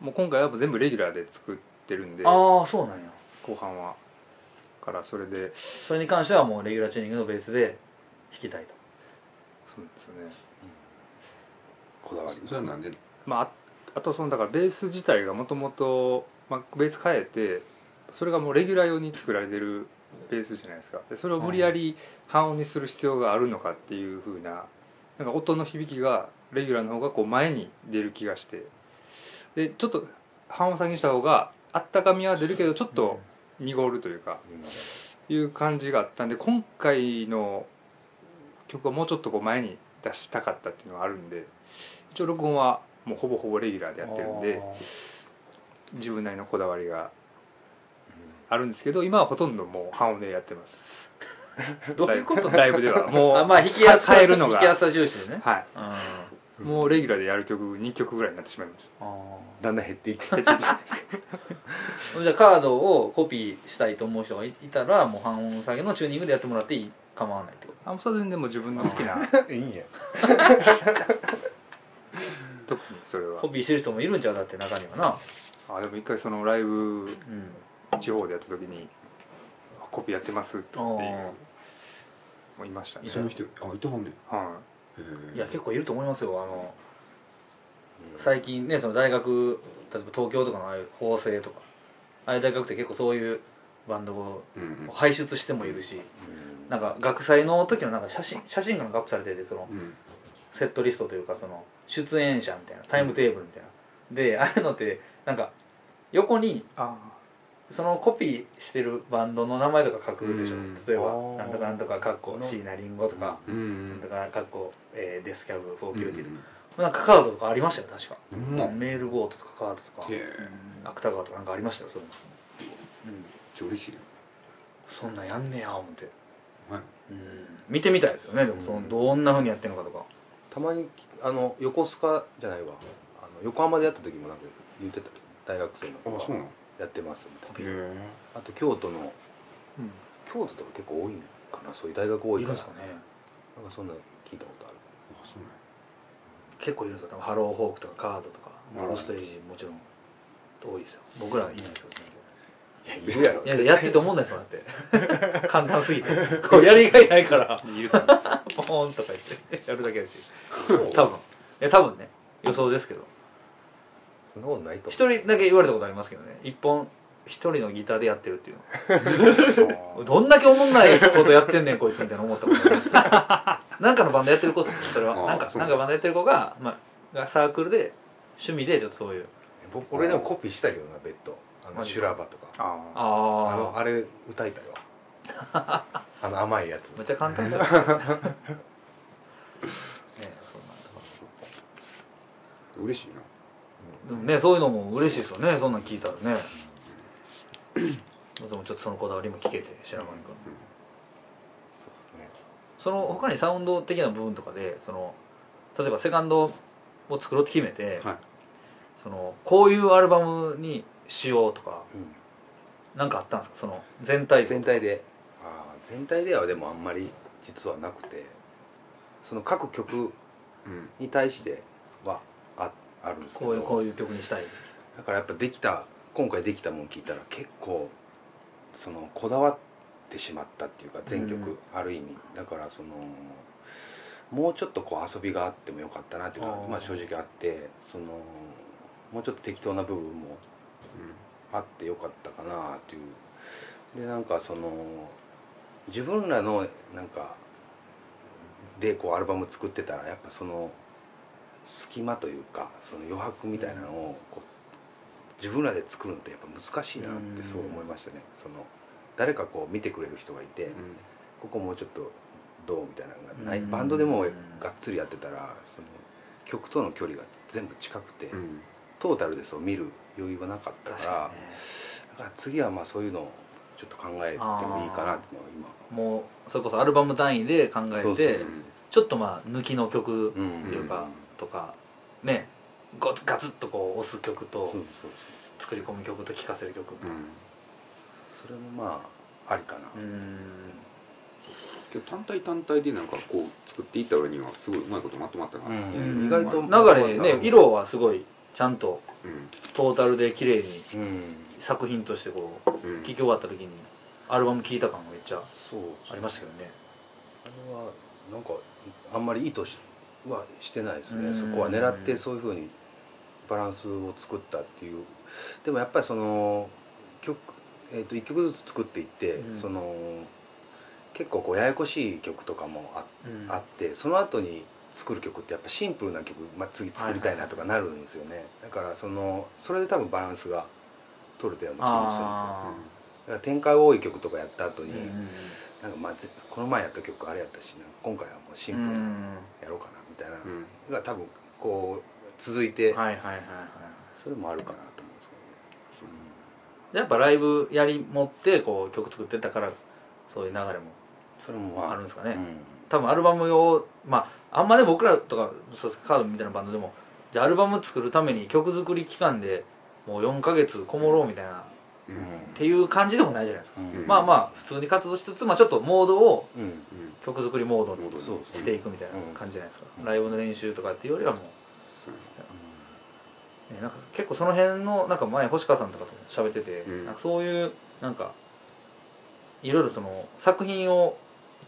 D: もう今回はもう全部レギュラーで作ってるんで
A: ああそうなんや。
D: 後半は。からそれで。
A: それに関してはもうレギュラーチューニングのベースで弾きたいと。
D: そうですね。
B: こだわり。
C: それはなんで？
D: まあああとそのだからベース自体がもともとベース変えてそれがもうレギュラー用に作られてるベースじゃないですか。でそれを無理やり半音にする必要があるのかっていうふうななんか音の響きがレギュラーの方がこう前に出る気がして。でちょっと半音下げにした方があったかみは出るけどちょっと濁るというかいう感じがあったんで今回の曲はもうちょっとこう前に出したかったっていうのがあるんで一応録音はもうほぼほぼレギュラーでやってるんで自分なりのこだわりがあるんですけど今はほとんどもう半音でやってます。
A: どういうこと
D: ライブでは。もう
A: あまあ弾きやすさ
D: 変えるのが。
A: 弾きやすさ重視でね。
D: はい。
A: うん。
D: もうレギュラーでやる曲2曲ぐらいになってしまいまし
A: あ
B: だんだん減っていく。
D: た
A: ーじゃあカードをコピーしたいと思う人がいいたらもう半音下げのチューニングでやってもらっていい構わないってこ
D: あそれ全然もう自分の好きな。
B: いいんや
D: 特にそれは。
A: とコピーしてる人もいるんちゃうだって中にはな。
D: あでも一回そのライブ
A: うん
D: 地方でやった時にあコピーやってますっていうもういましたね。
A: い
C: その人あいたはんね。ん
D: は
C: へえ。
A: いや結構いると思いますよ。あの最近ねその大学例えば東京とかのああいう法政とかああいう大学って結構そういうバンドを
C: うんうん。
A: 輩出してもいるしなんか学祭の時のなんか写真写真がアップされててその
C: うん。
A: セットリストというかその出演者みたいなタイムテーブルみたいな、でああいうのってなんか横に
D: あ
A: そのコピーしてるバンドの名前とか書くでしょ、
C: うん。
A: 例えばなんとかなんとかかっこ椎名林檎とか、
C: うん。
A: なんとかかっこ、えーデスキャブ4 9 0
C: うん
A: とか、なんかカードとかありましたよ確か、
C: うんうん
A: メールゴートとかカードとか。芥川とかなんかありましたよそういうの、うん、
C: めっちゃ嬉しいよ。
A: そんなんやんねや思って、
C: はい。
A: うん、見てみたいですよねでもそのどんなふうにやってるのかとか。
B: たまにきあの横須賀じゃないわ。あの横浜でやった時もなんか言ってた。大学生の
C: あそうなの？
B: やってますみたいな。あと京都の
D: うん。
B: 京都とか結構多いんかな？そういう大学多いから。
A: いるんですかね。
B: なんかそんなの聞いたことある。
C: あそうなん
A: 結構いるんですよ。ハローホークとかカードとか
C: うん。
A: ロステージもちろん多いですよ。僕らいないですよ
B: いやいるやろ。
A: いややってて思んないですよだって。簡単すぎて。こうやりがいないから。ポーンとか言ってやるだけですし多分。いや多分ね。予想ですけど
B: そんなことないと思
A: 一人だけ言われたことありますけどね。一本一人のギターでやってるっていうの。どんだけおもんないことやってんねんこいつみたいな思ったことあります。なんかのバンドやってる子ですよそれは。なんかなんかバンドやってる子が、まあ、がサークルで趣味でちょっとそういう。
B: う僕俺でもコピーしたけどなベッドあの修羅場とか。
D: ああ
B: あ
A: あ
B: のあれ歌いたいわ。あの甘いやつ。
A: めっちゃ簡単 ですよ。ねそんなん
C: 嬉しいな
A: でもねそういうのも嬉しいですよねそんなん聞いたらね。でもちょっとそのこだわりも聞けて白間君。
B: そうですね。
A: その他にサウンド的な部分とかでその例えばセカンドを作ろうって決めて、
C: はい。
A: そのこういうアルバムにしようとか
B: うん。
A: なんかあったんですか？その全体像
B: 全体で。ああ全体ではでもあんまり実はなくてその各曲
C: うん。
B: に対してはああるんですけど。
A: こういうこういう曲にしたい。
B: だからやっぱできた今回できたもん聞いたら結構そのこだわってしまったっていうか全曲、
A: うん。
B: ある意味。だからそのもうちょっとこう遊びがあってもよかったなっていうのはまあ正直あってそのもうちょっと適当な部分もあってよかったかなっていう。でなんかその自分らのなんかでこうアルバム作ってたらやっぱその隙間というかその余白みたいなのをこう自分らで作るのってやっぱ難しいなってすごい思いましたね。その誰かこう見てくれる人がいて、ここもうちょっとどうみたいなのがない、
A: うん。
B: バンドでもがっつりやってたらその曲との距離が全部近くて、
C: うん。
B: トータルでそう見る余裕がなかったからだから次はまあそういうのをちょっと考えてもいいかなっていうのは今。
A: もうそれこそアルバム単位で考えて
B: そうそうそう。
A: ちょっとまあ抜きの曲って
B: うん
A: いうか、とかねゴガツッとこう押す曲と
B: そうそうそう
A: 作り込む曲と聴かせる曲みたいな
B: それもまあありかな、
A: うん。
C: けど単体単体でなんかこう作っていった割にはすごいうまいことまとまったなっていう。
B: うん。意外と
A: 流れね色はすごいちゃんと
C: うん
A: トータルで綺麗に
B: うん。
A: 作品としてこう
C: うん。
A: 聴き終わった時にアルバム聴いた感がめっちゃ
B: そう。
A: ありましたけどね。
B: あれはなんかあんまり意図しはしてないですね、
A: うん。
B: そこは狙ってそういうふうにバランスを作ったっていう。でもやっぱりその曲、えー、と1曲ずつ作っていって、
A: うん。
B: その結構こうややこしい曲とかもあ,、
A: うん。
B: あってその後に作る曲ってやっぱシンプルな曲、まあ、次作りたいなとかなるんですよね、だからそのそれで多分バランスが取れたような気もするんですよ。
A: あ
B: だから展開多い曲とかやった後に、
A: ーうん
B: なんかまあぜこの前やった曲あれやったしな。今回はもうシンプルな
A: うん
B: やろうかなみたいなが多分こう続いて
A: はいはいはいはい。
B: それもあるかなと思うんですけ
A: やっぱライブやり持ってこう曲作ってたからそういう流れも
B: どねそれもまあ
A: あるんですかね。
B: うん。
A: 多分アルバムをまああんまね僕らとかそうカードみたいなバンドでもじゃあアルバム作るために曲作り期間でもう4ヶ月こもろうみたいな、っ
C: うん。
A: ていう感じでもないじゃないですか、
B: うん。
A: まあまあ普通に活動しつつ、まあ、ちょっとモードを
B: うん
A: 曲作りモードにしていくみたいな感じじゃないですか、
B: うん。
A: ライブの練習とかっていうよりはもう、ね、なんか結構その辺のなんか前星川さんとかと喋ってて、
C: うん。
A: なんかそういうなんかいろいろその作品を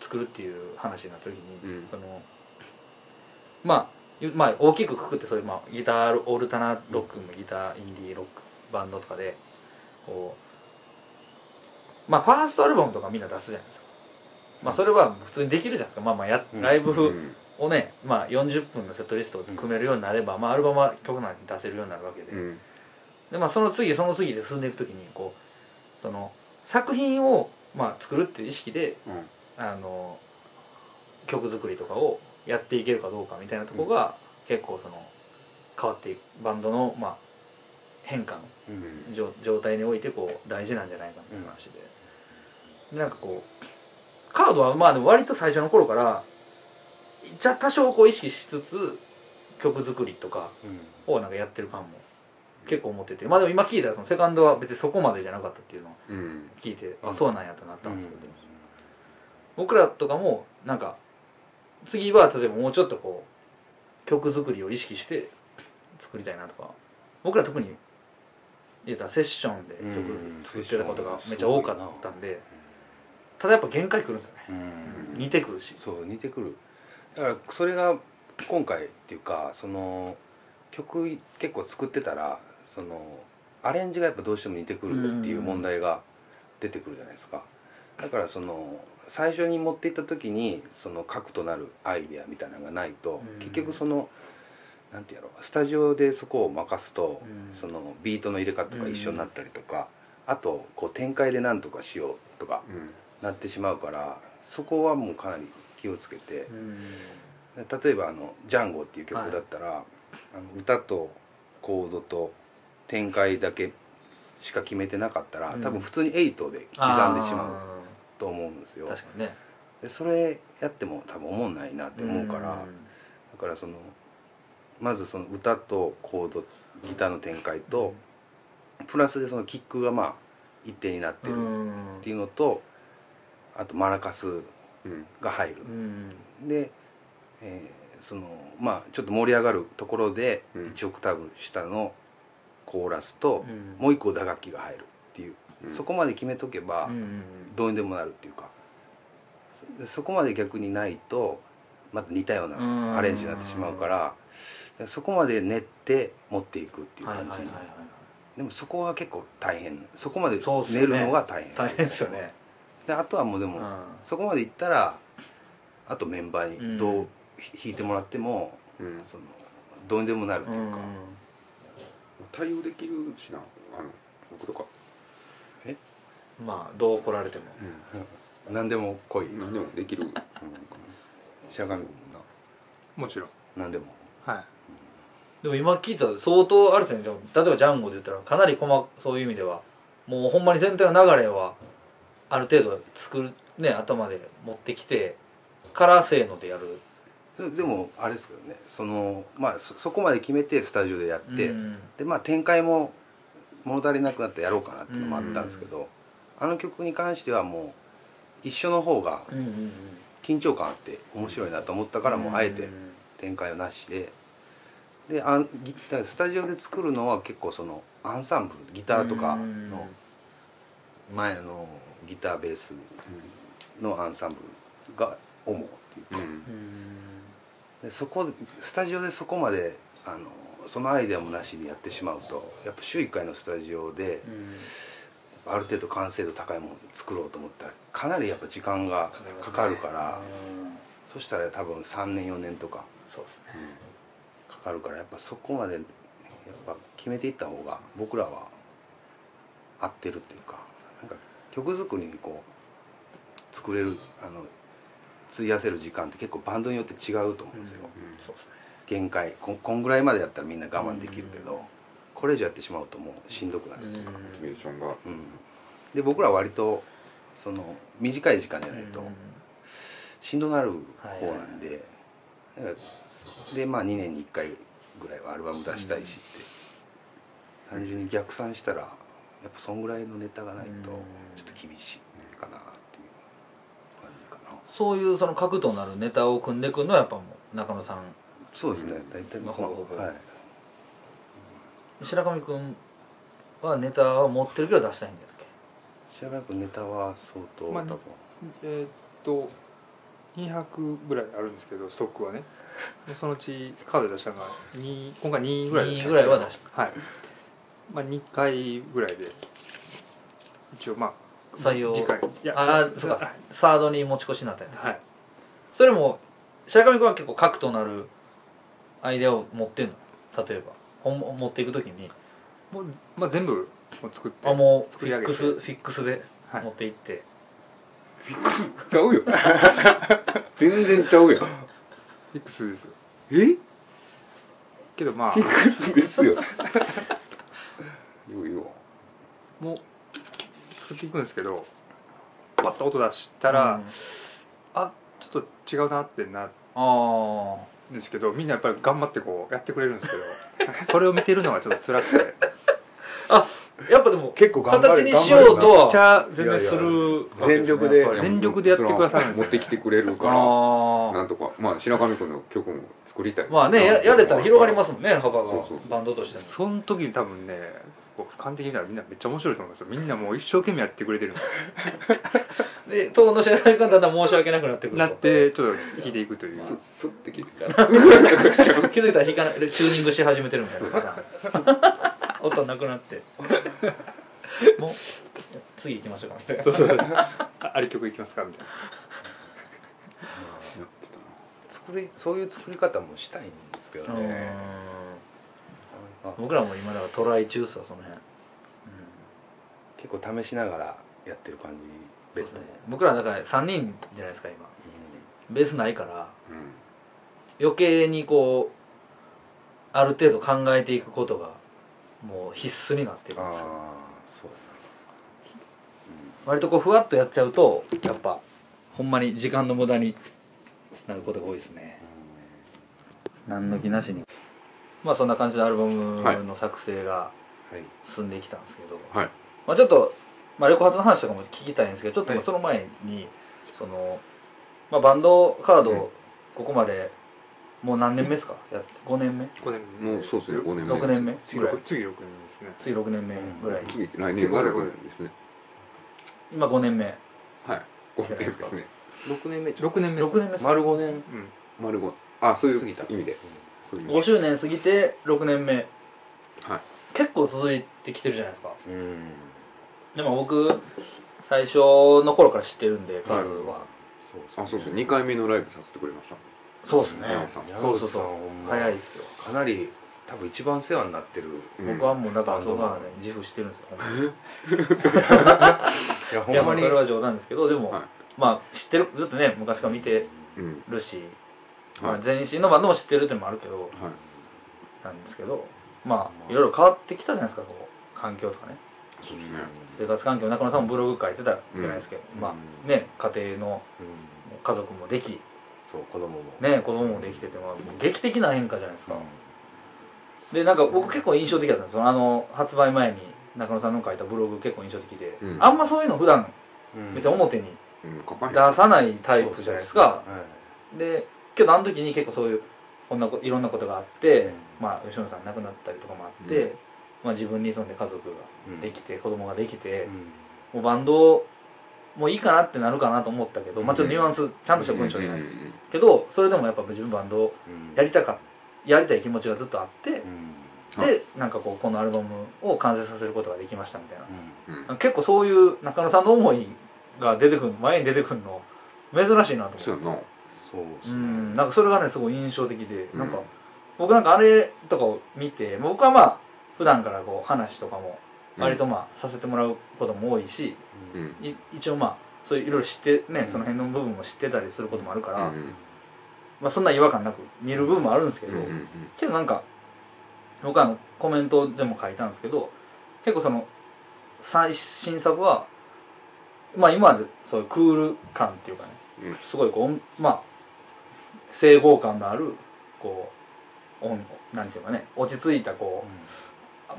A: 作るっていう話になった時に、
C: うん。
A: そのまあゆまあ大きくくくってそういう、まあ、ギターオルタナロックもギターインディーロックバンドとかでこうまあファーストアルバムとかみんな出すじゃないですかまあそれは普通にできるじゃないですか。まあまあや
B: うん。
A: ライブをね、まあ、40分のセットリストを組めるようになれば、まあ、アルバムは曲なんて出せるようになるわけで,、
C: うん。
A: でまあ、その次その次で進んでいく時にこうその作品を、まあ、作るっていう意識で
C: うん。
A: あの曲作りとかをやっていけるかどうかみたいなところが、結構その変わっていくバンドの、まあ、変化の
B: うん。
A: 状状態においてこう大事なんじゃないかみたいな話で,、でなんかこうカードはまあでも割と最初の頃からじゃ多少こう意識しつつ曲作りとか
B: うん。
A: をなんかやってる感も結構思ってて。まあでも今聞いたらそのセカンドは別にそこまでじゃなかったっていうのを
C: うん。
A: 聞いて、あそうなんやとなったんですけど、
B: うん
A: 僕らとかもなんか次は例えばもうちょっとこう曲作りを意識して作りたいなとか僕ら特に言うたらセッションで
B: うん。
A: 曲作ってたことがめっちゃ多かったんでただやっぱ限界くるんですよね。
B: うん。
A: 似てくるし。
B: そう似てくる。だからそれが今回っていうかその曲結構作ってたらそのアレンジがやっぱどうしても似てくるっていう問題が出てくるじゃないですか。だからその最初に持っていった時にその核となるアイデアみたいなのがないと
A: うん。
B: 結局そのなんていうのスタジオでそこを任すと
A: うん。
B: そのビートの入れ方とか一緒になったりとかあとこう展開で何とかしようとか
C: うん
B: なってしまうからそこはもうかなり気をつけて。
A: うん。
B: 例えばあの「ジャンゴ」っていう曲だったら、あの歌とコードと展開だけしか決めてなかったら、
A: うん。
B: 多分普通に8で刻んでしまうと思うんですよ。
A: ね。
B: でそれやっても多分思んないなって思うから、だからそのまずその歌とコードギターの展開と、プラスでそのキックがまあ一定になってるっていうのとあとマラカス
C: うん。
B: が入る。
A: う、ん。
B: で、えーそのまあちょっと盛り上がるところで
C: うん。
B: 1オクターブ下のコーラスと、
A: うん。
B: もう一個打楽器が入るっていう、
C: うん。
B: そこまで決めとけば、
A: うん
B: どうにでもなるっていうか。そそこまで逆にないとまた似たよう
A: うん。
B: なアレンジになってしまうからそこまで練って持っていくっていう感じ、でもそこは結構大変。そこまで練るのが大変。
A: 大変ですよね
B: であとはもうでも、
A: うん。
B: そこまでいったらあとメンバーにどう
A: うん
B: 弾いてもらっても、
C: うん。
B: そのどうにでもなるというか、
C: 対応できるしなあの僕とか。
A: まあどう来られても。
B: 何でも来い、
C: 何でもできる。
B: 白神君も
D: もちろん。
B: な何でも。
D: はい。
A: でも今聞いたら相当あれですね。でも例えばジャンゴで言ったらかなり細かそういう意味ではもうほんまに全体の流れはある程度作るね頭で持ってきてからせーのでやる。
B: ででもあれですけどねそのまあそそこまで決めてスタジオでやって、
A: うん。
B: でまあ展開も物足りなくなってやろうかなっていうのもあったんですけど、あの曲に関してはもう一緒の方が
A: うんうんうん。
B: 緊張感あって面白いなと思ったからもうあえて展開をなしで。であんギタースタジオで作るのは結構そのアンサンブルギターとかの前のギターベースのアンサンブルが主っていうか、
C: うん。
B: でそこスタジオでそこまであのそのアイデアもなしにやってしまうとやっぱ週1回のスタジオである程度完成度高いものを作ろうと思ったらかなりやっぱ時間がかかるからそしたら多分3年4年とか
A: そうですね。
B: かかるからやっぱそこまでやっぱ決めていった方が僕らは合ってるっていうか曲作りにこう作れるあの費やせる時間って結構バンドによって違うと思うんですよ、
A: そうですね
B: 限界。こんこんぐらいまでやったらみんな我慢できるけど、これ以上やってしまうともうしんどくなる。というか、
C: モチベーションが。
B: うん。で僕らは割とその短い時間じゃないとしんどなる方なんで、だからでまあ2年に1回ぐらいはアルバム出したいしって、単純に逆算したらやっぱそんぐらいのネタがないと
A: うん
B: ちょっと厳しいかなっていう感じかな。
A: そういうその核となるネタを組んでくるのはやっぱもう中野さん。
B: そうですね。大体
A: まあほぼほぼ。
B: はい。
A: 白上君はネタは持ってるけど出したいんだっけ？
B: 白川君ネタは相当多
D: まあ
B: 分、
D: えーっと200ぐらいあるんですけどストックはね。そのうちカードで出したのが2今回2ぐらい
A: 2ぐらいは出した。
D: はいまあ2回ぐらいで一応まあ
A: 採用。
D: 次回。いや
A: ああそうか。サードに持ち越しになったんやね
D: はい。
A: それも白上君は結構核となるアイデアを持ってんの？例えば。持っていく時に。
D: もう、まあ、全部もう作って
A: あもうフ
D: 作り上げて。
A: ィックスフィックスで
D: はい。
A: 持っていって、
C: ちゃうよ。全然ちゃうやん。
D: フィックスですよ。
C: え？
D: けどまあ。
C: フィックスですよよいいわ
D: もう作っていくんですけどパッと音出したら、
A: うん。
D: あちょっと違うなってなる
A: あ
D: んですけどみんなやっぱり頑張ってこうやってくれるんですけど それを見てるのがちょっと辛くて。
A: ああやっぱでも
B: 結構頑張る
A: 形にしようとは
D: めっちゃ
A: 全然する
B: 全力で。
D: 全力でやってくださるんですよ
C: 持ってきてくれるから。
A: あ
C: なんとかまあ白上君の曲も作りたい。
A: あまあねややれたら広がりますもんね幅が
C: そうそう。そう
A: バンドとしても。
D: その時に多分ね俯瞰的に見たらみんなめっちゃ面白いと思いますよ。みんなもう一生懸命やってくれてるん ですよ
A: で当の試合がだんだん申し訳なくなってくると。
D: なってちょっと弾いていくという。
C: ススッて切るから。
A: 気づいたら弾かないチューニングし始めてるみたいな。パターン音なくなって。もう次行きましょうか。みたいな
D: そうそう。ああり曲いきますかみたいな。
C: やってたな。
B: 作りそういう作り方もしたいんですけどね、
A: うん
B: あ
A: 僕らも今だからトライ中っすわその辺、
B: 結構試しながらやってる感じベッドも
A: そうですね。僕らだから3人じゃないですか今。ベースないから
C: うん。
A: 余計にこうある程度考えていくことがもう必須になってるんですよ。
B: ああそう
A: 割とこうふわっとやっちゃうとやっぱほんまに時間の無駄になることが多いですね。何の気なしにまあそんな感じでアルバムの作成が
B: はい。
A: 進んできたんですけど、
C: はい。
A: まあちょっと、まあ、レコ発の話とかも聞きたいんですけどちょっとその前にその、まあ、バンドカード、
C: うん。
A: ここまでもう何年目ですか？やって5年目
D: ？5年目。
C: もうそうですね5年目
A: 6年目？
D: 次
A: ぐらい。
D: 6次6年ですね。
A: 次6年目ぐらい。に、
C: 次来年が6年。ですね。
A: 今5年目。
C: はい。5年ですね。
B: 6年目
D: 6年目です。
A: 6年目です。
B: 丸5年
D: うん
C: 丸5あそういう
B: 過ぎた。
C: 意味でそういう。意
A: 5
C: 味
A: 周年過ぎて6年目。
C: はい。
A: 結構続いてきてるじゃないですか。
B: うん。
A: でも僕最初の頃から知ってるんでカールは、
B: そう
C: あそうそう。2回目のライブさせてくれました。
A: そうですね。
C: 山口さん。
A: そうそうそう
B: 山口さんほんま。
A: 早いっすよ。
B: かなり多分一番世話になってる
C: うん。
A: 僕はもうだから
B: バンドマン
A: そこはね自負してるんですよ。ほんまに
B: いやほ
A: いや
B: んまに。
A: まあそれは冗談ですけどでも、
C: はい。
A: まあ知ってるずっとね昔から見て
C: うん
A: るし、
C: はい
A: まあ、前身のバンドも知ってるってのもあるけど
C: はい。
A: なんですけどまあいろいろ変わってきたじゃないですかこう環境とかね。
C: そうですね。
A: 生活環境中野さんもブログ書いてたじゃないですけど、
B: うん。
A: まあね家庭の
B: うん。
A: 家族もでき
B: そう子供も。
A: ね子供もできてて、まあ、劇的な変化じゃないですか、でなんか僕結構印象的だったんですよ。あの発売前に中野さんの書いたブログ結構印象的で、
C: うん。
A: あんまそういうの普段
B: うん。
A: 別に表に出さないタイプじゃないですか。で今日あの時に結構そういうこんなこいろんなことがあって、
B: うん。
A: まあ吉野さん亡くなったりとかもあって、
C: うん。
A: まあ、自分にそんで家族ができて、子供ができて、
B: うん。
A: もうバンドもういいかなってなるかなと思ったけど、まあちょっとニュアンスちゃんとした文章じゃないです。
C: うん。うんうん
A: けどそれでもやっぱ自分バンドやりたかやりたい気持ちがずっとあって、でなんかこうこのアルバムを完成させることができましたみたいな、
C: うん。
A: 結構そういう中野さんの思いが出てくる前に出てくるの珍しいなと思って
C: そう
B: ですね。
A: うん。なんかそれがねすごい印象的で、
C: うん。
A: なんか僕なんかあれとかを見て僕はまあ普段からこう話とかも割とまあさせてもらうことも多いし、
C: うん。
A: い一応まあそういういろいろ知ってねその辺の部分も知ってたりすることもあるから、
C: うん。
A: まあ、そんな違和感なく見る部分もあるんですけど、けどなんか僕はあのコメントでも書いたんですけど結構その最新作はまあ今までそういうクール感っていうかね
C: うん。
A: すごいこうまあ整合感のあるこう音なんていうかね落ち着いたこ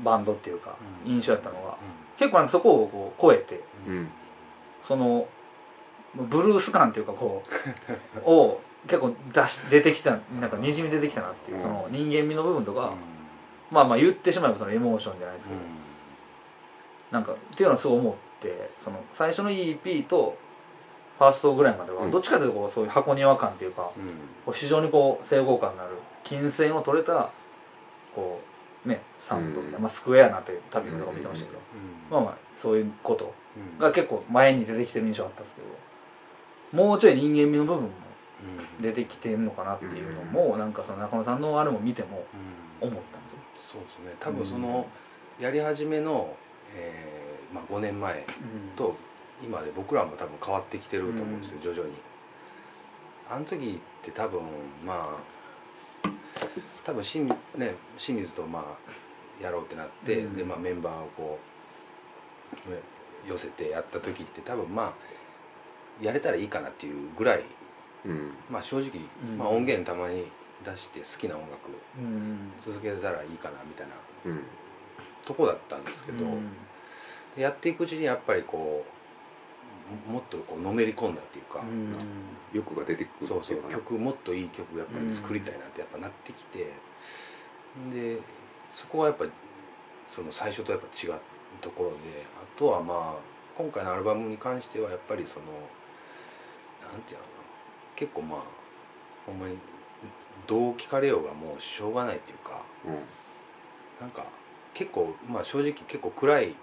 A: うバンドっていうか
B: うん。
A: 印象やったのが結構そこをこう超えて
C: うん。
A: そのブルース感っていうかこう を結構出し出てきたなんかにじみ出てきたなっていう、
C: うん。
A: その人間味の部分とか、
B: うん。
A: まあまあ言ってしまえばそのエモーションじゃないですけど、
B: う
A: なんかっていうのはすごい思ってその最初の EP とファーストぐらいまでは
C: うん。
A: どっちかというとこうそういう箱庭感っていうか、
B: ん。
A: こう非常にこう整合感のある金線を取れたこうねサウンドみたいな、
C: うん。
A: まあ、スクエアなという旅のとか見てましたけど、まあまあそういうこと
B: うん。
A: が結構前に出てきてる印象あったんですけどもうちょい人間味の部分も
B: うん。
A: 出てきてんのかなっていうのも、なんかその中野さんのあれも見ても
B: うん。
A: 思ったんですよ。
B: そうですね。多分そのやり始めの、えーまあ、5年前と今で僕らも多分変わってきてると思うんですよ、徐々に。あの時って多分まあ多分清,、ね、清水とまあやろうってなって、
A: うん。
B: でまあメンバーをこうね寄せてやった時って多分まあやれたらいいかなっていうぐらい
C: うん。
B: まあ正直、
A: うん。
B: まあ、音源たまに出して好きな音楽
A: うん。
B: 続けてたらいいかなみたいな
C: うん。
B: とこだったんですけど、でやっていくうちにやっぱりこうももっとこうのめり込んだっていうか、
C: 欲が出てくる
B: そうそう曲もっといい曲やっぱり作りたいなってやっぱなってきて、でそこはやっぱその最初とやっぱ違うところであとはまあ今回のアルバムに関してはやっぱりそのなんていうのかな結構まあほんまにどう聞かれようがもうしょうがないっていうか
C: うん。
B: なんか結構まあ正直結構暗い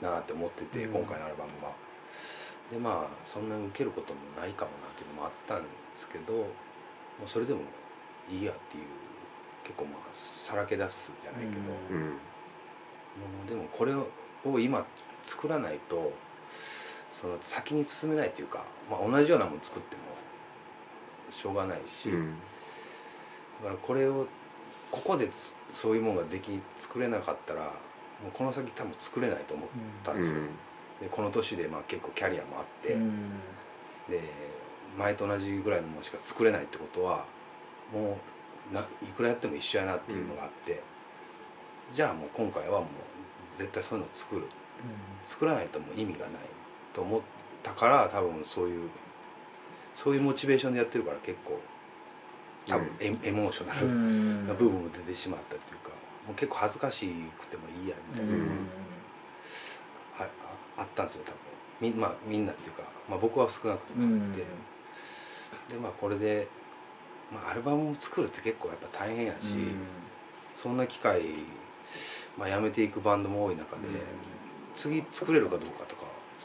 B: なって思ってて、
A: うん。
B: 今回のアルバムは。でまあそんなに受けることもないかもなっていうのもあったんですけどもうそれでもいいやっていう結構まあさらけ出すじゃないけど、
A: うん。
C: うん。
B: もうでもこれを今作らないとその先に進めないっていうか、まあ、同じようなもの作ってもしょうがないし、
C: うん。
B: だからこれをここでつそういうものができ作れなかったらもうこの先多分作れないと思ったんですよ、でこの年でまあ結構キャリアもあって、で前と同じぐらいのものしか作れないってことはもうないくらやっても一緒やなっていうのがあって、じゃあもう今回はもう絶対そういうのを作る。作らないともう意味がないと思ったから多分そういうそういうモチベーションでやってるから結構多分エ,、エモーショナルな部分も出てしまったっていうかもう結構恥ずかしくてもいいやみたいな、ああったんですよ多分。み,、まあ、みんなっていうか、まあ、僕は少なくともあって、でまあこれで、まあ、アルバムを作るって結構やっぱ大変やし、そんな機会、まあ、やめていくバンドも多い中で、次作れるかどうかとか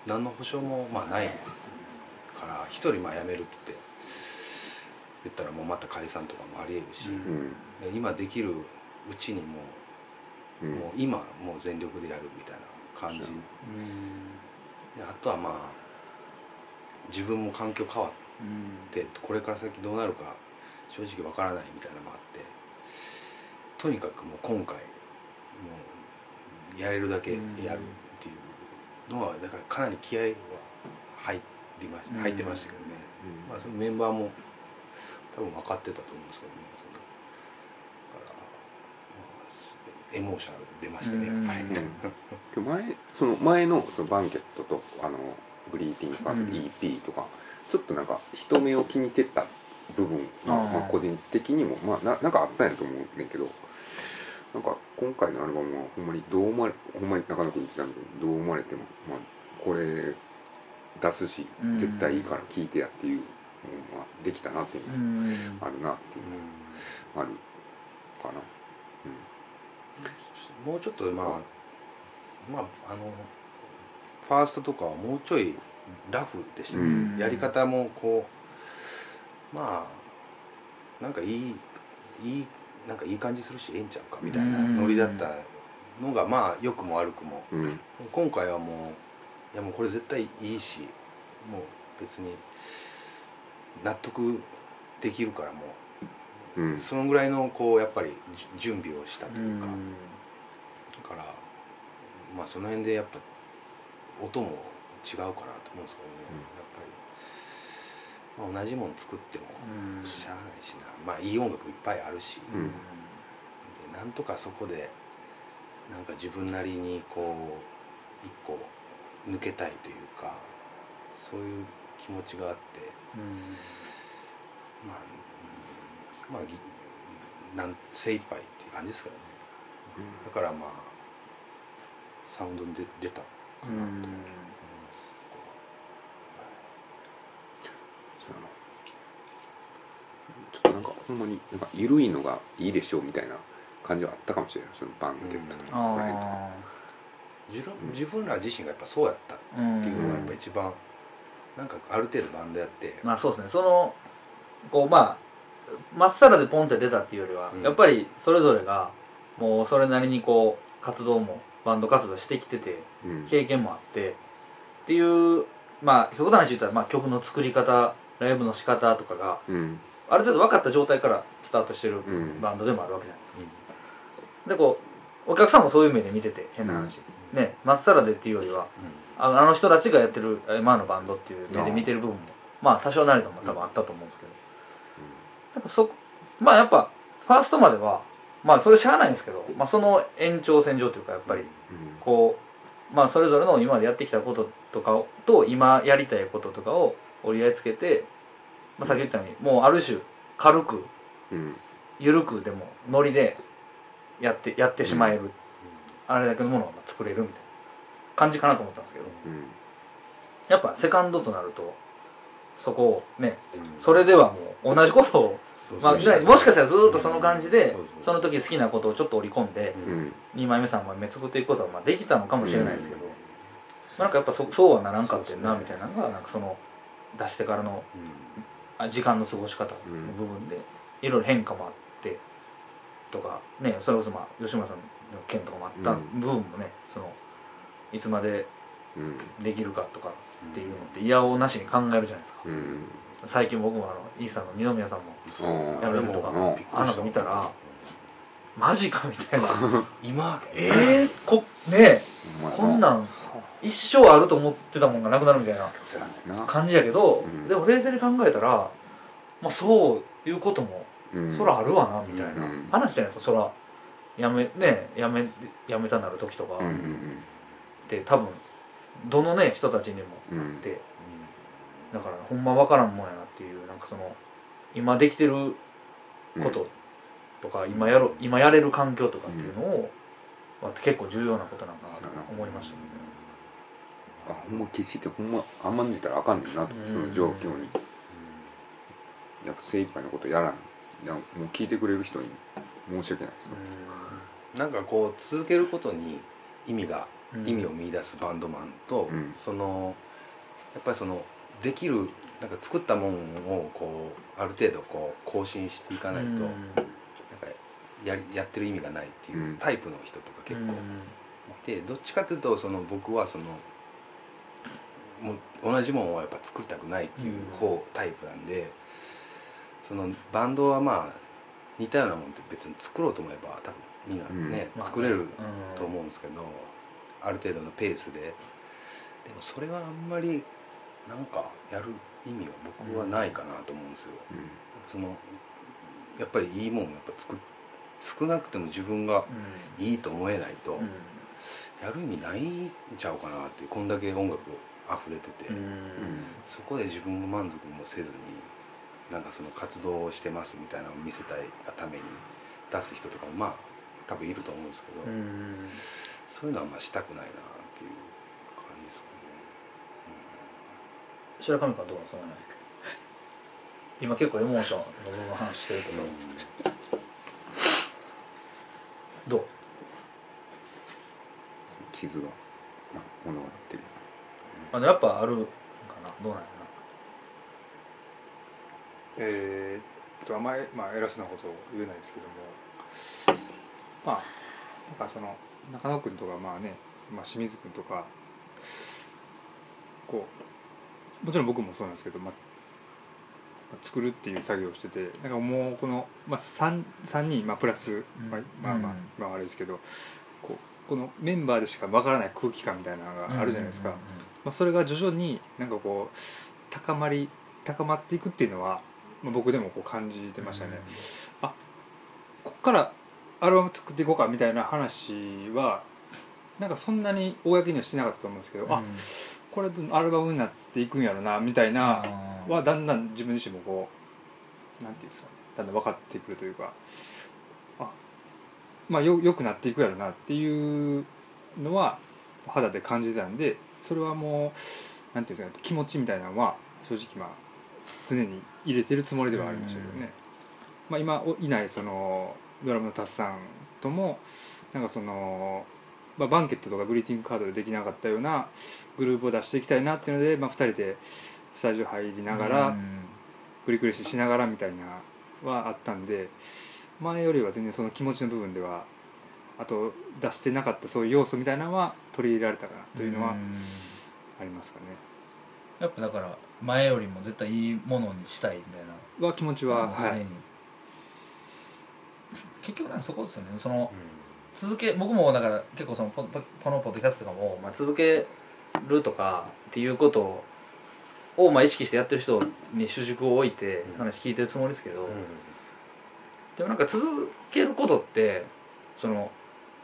B: 何の保証もまあないから一人まあ辞めるって言って言ったらもうまた解散とかもありえるし、
C: うん。
B: で今できるうちにもう,、
C: うん。
B: もう今もう全力でやるみたいな感じ。であとはまあ自分も環境変わってこれから先どうなるか正直わからないみたいなのもあってとにかくもう今回もうやれるだけやるっていうのはだからかなり気合は入りまし
A: うん。
B: 入ってましたけどね、まあ、そのメンバーも多分分かってたと思うんですけどねそのだから、まあ、エモーショナルで出ましたねやっぱり、
C: うん。前その前のそのバンケットとあのグリーティングカード
A: うん。
C: EP とか、ちょっとなんか人目を気にしてた部分が、まあ、個人的にもまあななんかあったんやと思うねんけどなんか今回のアルバムはほんまにどう思われほんまに中野君言ってたんだけどどう思われても、まあ、これ出すし
A: うん。
C: 絶対いいから聴いてやっていうのができたなっていうの
A: うん。
C: があるなっていうのがあるかな。
B: もうちょっとまあまああのファーストとかはもうちょいラフでしたね、
C: うん。
B: やり方もこうまあなんかいいいいなんかいい感じするしええんちゃうかみたいなノリだったのがまあ良くも悪くも。
C: うん。
B: 今回はもういやもうこれ絶対いいしもう別に納得できるからも
C: う。ん。
B: うそのぐらいのこうやっぱりじ準備をしたというか、だからまあその辺でやっぱ音も違うかなと思うんですけどね、やっぱり、まあ、同じもの作っても
A: うん。
B: しゃあないしな。まあいい音楽いっぱいあるし、
C: うん。
B: でなんとかそこでなんか自分なりにこう一個抜けたいというかそういう気持ちがあって。まあ、うん。まあぎなん精一杯っていう感じですからね。だからまあサウンドに出出たかなと思います、
C: ちょっとなんかほんまになんか緩いのがいいでしょうみたいな感じはあったかもしれないそのバンケットとかこの辺とか。
A: あ
B: 自分自分ら自身がやっぱそうやったっていうのがやっぱ一番なんかある程度バンドやって、
A: まあそうですね。そのこうまあまっさらでポンって出たっていうよりは、
B: うん。
A: やっぱりそれぞれがもうそれなりにこう活動もバンド活動してきてて
C: うん。
A: 経験もあってっていうまあ極端な話言ったら、まあ、曲の作り方ライブの仕方とかが
C: うん。
A: ある程度分かった状態からスタートしてる
C: ん。
A: バンドでもあるわけじゃないですか、でこうお客さんもそういう目で見てて変な話、ねまっさらでっていうよりはああの人たちがやってる今のバンドっていう目で見てる部分もまあ多少なりとも多分あったと思うんですけど、なんかそまあやっぱファーストまではまあそれしゃあないんですけど、まあ、その延長線上というかやっぱりこうまあそれぞれの今までやってきたこととかをと今やりたいこととかを折り合いつけて、まあ、さっき言ったようにもうある種軽く
C: うん。
A: 緩くでもノリでやってやってしまえる、あれだけのものが作れるみたいな感じかなと思ったんですけど
C: うん。
A: やっぱセカンドとなるとそこをね
B: うん。
A: それではもう同じことを、まあ、もしかしたらずーっとその感じで、
B: うんそ
A: の時好きなことをちょっと織り込んで、
B: うん。
C: うん
A: 2枚目3枚目作っていくことはまあできたのかもしれないですけど、なんかやっぱそそうはならんかってんなみたいなのがなんかその出してからの時間の過ごし方の部分でいろいろ変化もあってとかねそれこそまあ吉村さんの件とかもあった
C: うん。
A: 部分もねそのいつまで
C: うん。
A: できるかとかっていうのって嫌をなしに考えるじゃないですか。
C: うん
A: 最近僕もあのイーサンの二宮さんも
B: そう。
C: うん
B: あれも
A: とか
C: うん。
B: びっくりした
A: あの見たらマジかみたいな。
B: 今
A: えー、こねこんなん一生あると思ってたもんがなくなるみたいな感じやけど、
C: うん。
A: でも冷静に考えたらまあそういうことも
C: うん。
A: そらあるわなみたいな
C: うん
A: 話じゃないですか。そらやめねやめやめたなる時とか
C: うんう
A: っ
C: ん。
A: て多分どのね人たちにも
C: うんうん。
A: あってだからほんま分からんもんやなっていうなんかその今できてることとか今やろ今やれる環境とかっていうのを、まあ結構重要なことなんかなと思いましたね。
C: あほんま決してほんま甘んじたらあかんねんなとその状況に。やっぱ精一杯のことやらん。いやもう聞いてくれる人に申し訳ないです
B: なんかこう続けることに意味が、
A: うん。
B: 意味を見出すバンドマンと、
C: うん。
B: そのやっぱりそのできるなんか作ったもんをこうある程度こう更新していかないと、
A: うん。
B: なんかやりやってる意味がないっていうタイプの人とか結構いて、どっちかというとその僕はそのもう同じもんをやっぱ作りたくないっていう方、タイプなんでそのバンドはまあ似たようなもんって別に作ろうと思えば多分みんなね、
A: うん。
B: 作れる
A: うん
B: と思うんですけど、ある程度のペースで。でもそれはあんまりなんかやる意味は僕はないかなと思うんですよ。そのやっぱりいいもんをやっぱ作っ少なくても自分がいいと思えないと、
A: うん。
B: やる意味ないんちゃうかなってこんだけ音楽溢れてて、
A: うん。
B: そこで自分の満足もせずになんかその活動をしてますみたいなのを見せたいがために出す人とかもまあ多分いると思うんですけど、
A: うん。
B: そういうのはまあしたくないなっていう感じですかね。
A: 白神君はどうなんその辺今結構エモーションの部分話してるけど。どう？
C: 傷がな物がなってる。
A: あのやっぱあるんかな？どうなんや
D: えーっとあんまり、まあ、偉そうなことを言えないですけども。まあなんかその中野君とかまあね、まあ、清水君とかこうもちろん僕もそうなんですけど、まあ、作るっていう作業をしててなんかもうこの、まあ、3, 3人、まあ、プラス、まあ、まあまあ、まああれですけどこうこのメンバーでしかわからない空気感みたいなの
A: な
D: があるじゃないですか。まあ、それが徐々になんかこう高まり高まっていくっていうのは、まあ、僕でもこう感じてましたね、あこっからアルバム作っていこうかみたいな話はなんかそんなに公にはしなかったと思うんですけど、あこれでアルバムになっていくんやろなみたいなはだんだん自分自身もこうなんていうんですかねだんだん分かってくるというかあまあよよくなっていくやろなっていうのは肌で感じてたんでそれはもうなんていうんですかね気持ちみたいなのは正直まあ常に入れてるつもりではありましたけどね、まあ、今おいないそのドラムのタスさんともなんかその、まあ、バンケットとかグリーティングカードでできなかったようなグループを出していきたいなっていうので、まあ、2人でスタジオ入りながら、繰り返ししながらみたいなはあったんで前よりは全然その気持ちの部分ではあと出してなかったそういう要素みたいなのは取り入れられたかなというのはありますかね。
A: やっぱだから前よりも絶対いいものにしたいみたいな。
D: は気持ちは、
A: 常に、
D: はい、
A: 結局なんかそこですよね。その続け僕もだから結構そのこのポッドキャストとかも、まあ、続けるとかっていうことを、まあ、意識してやってる人に主軸を置いて
B: うん。
A: 話聞いてるつもりですけど、でもなんか続けることってその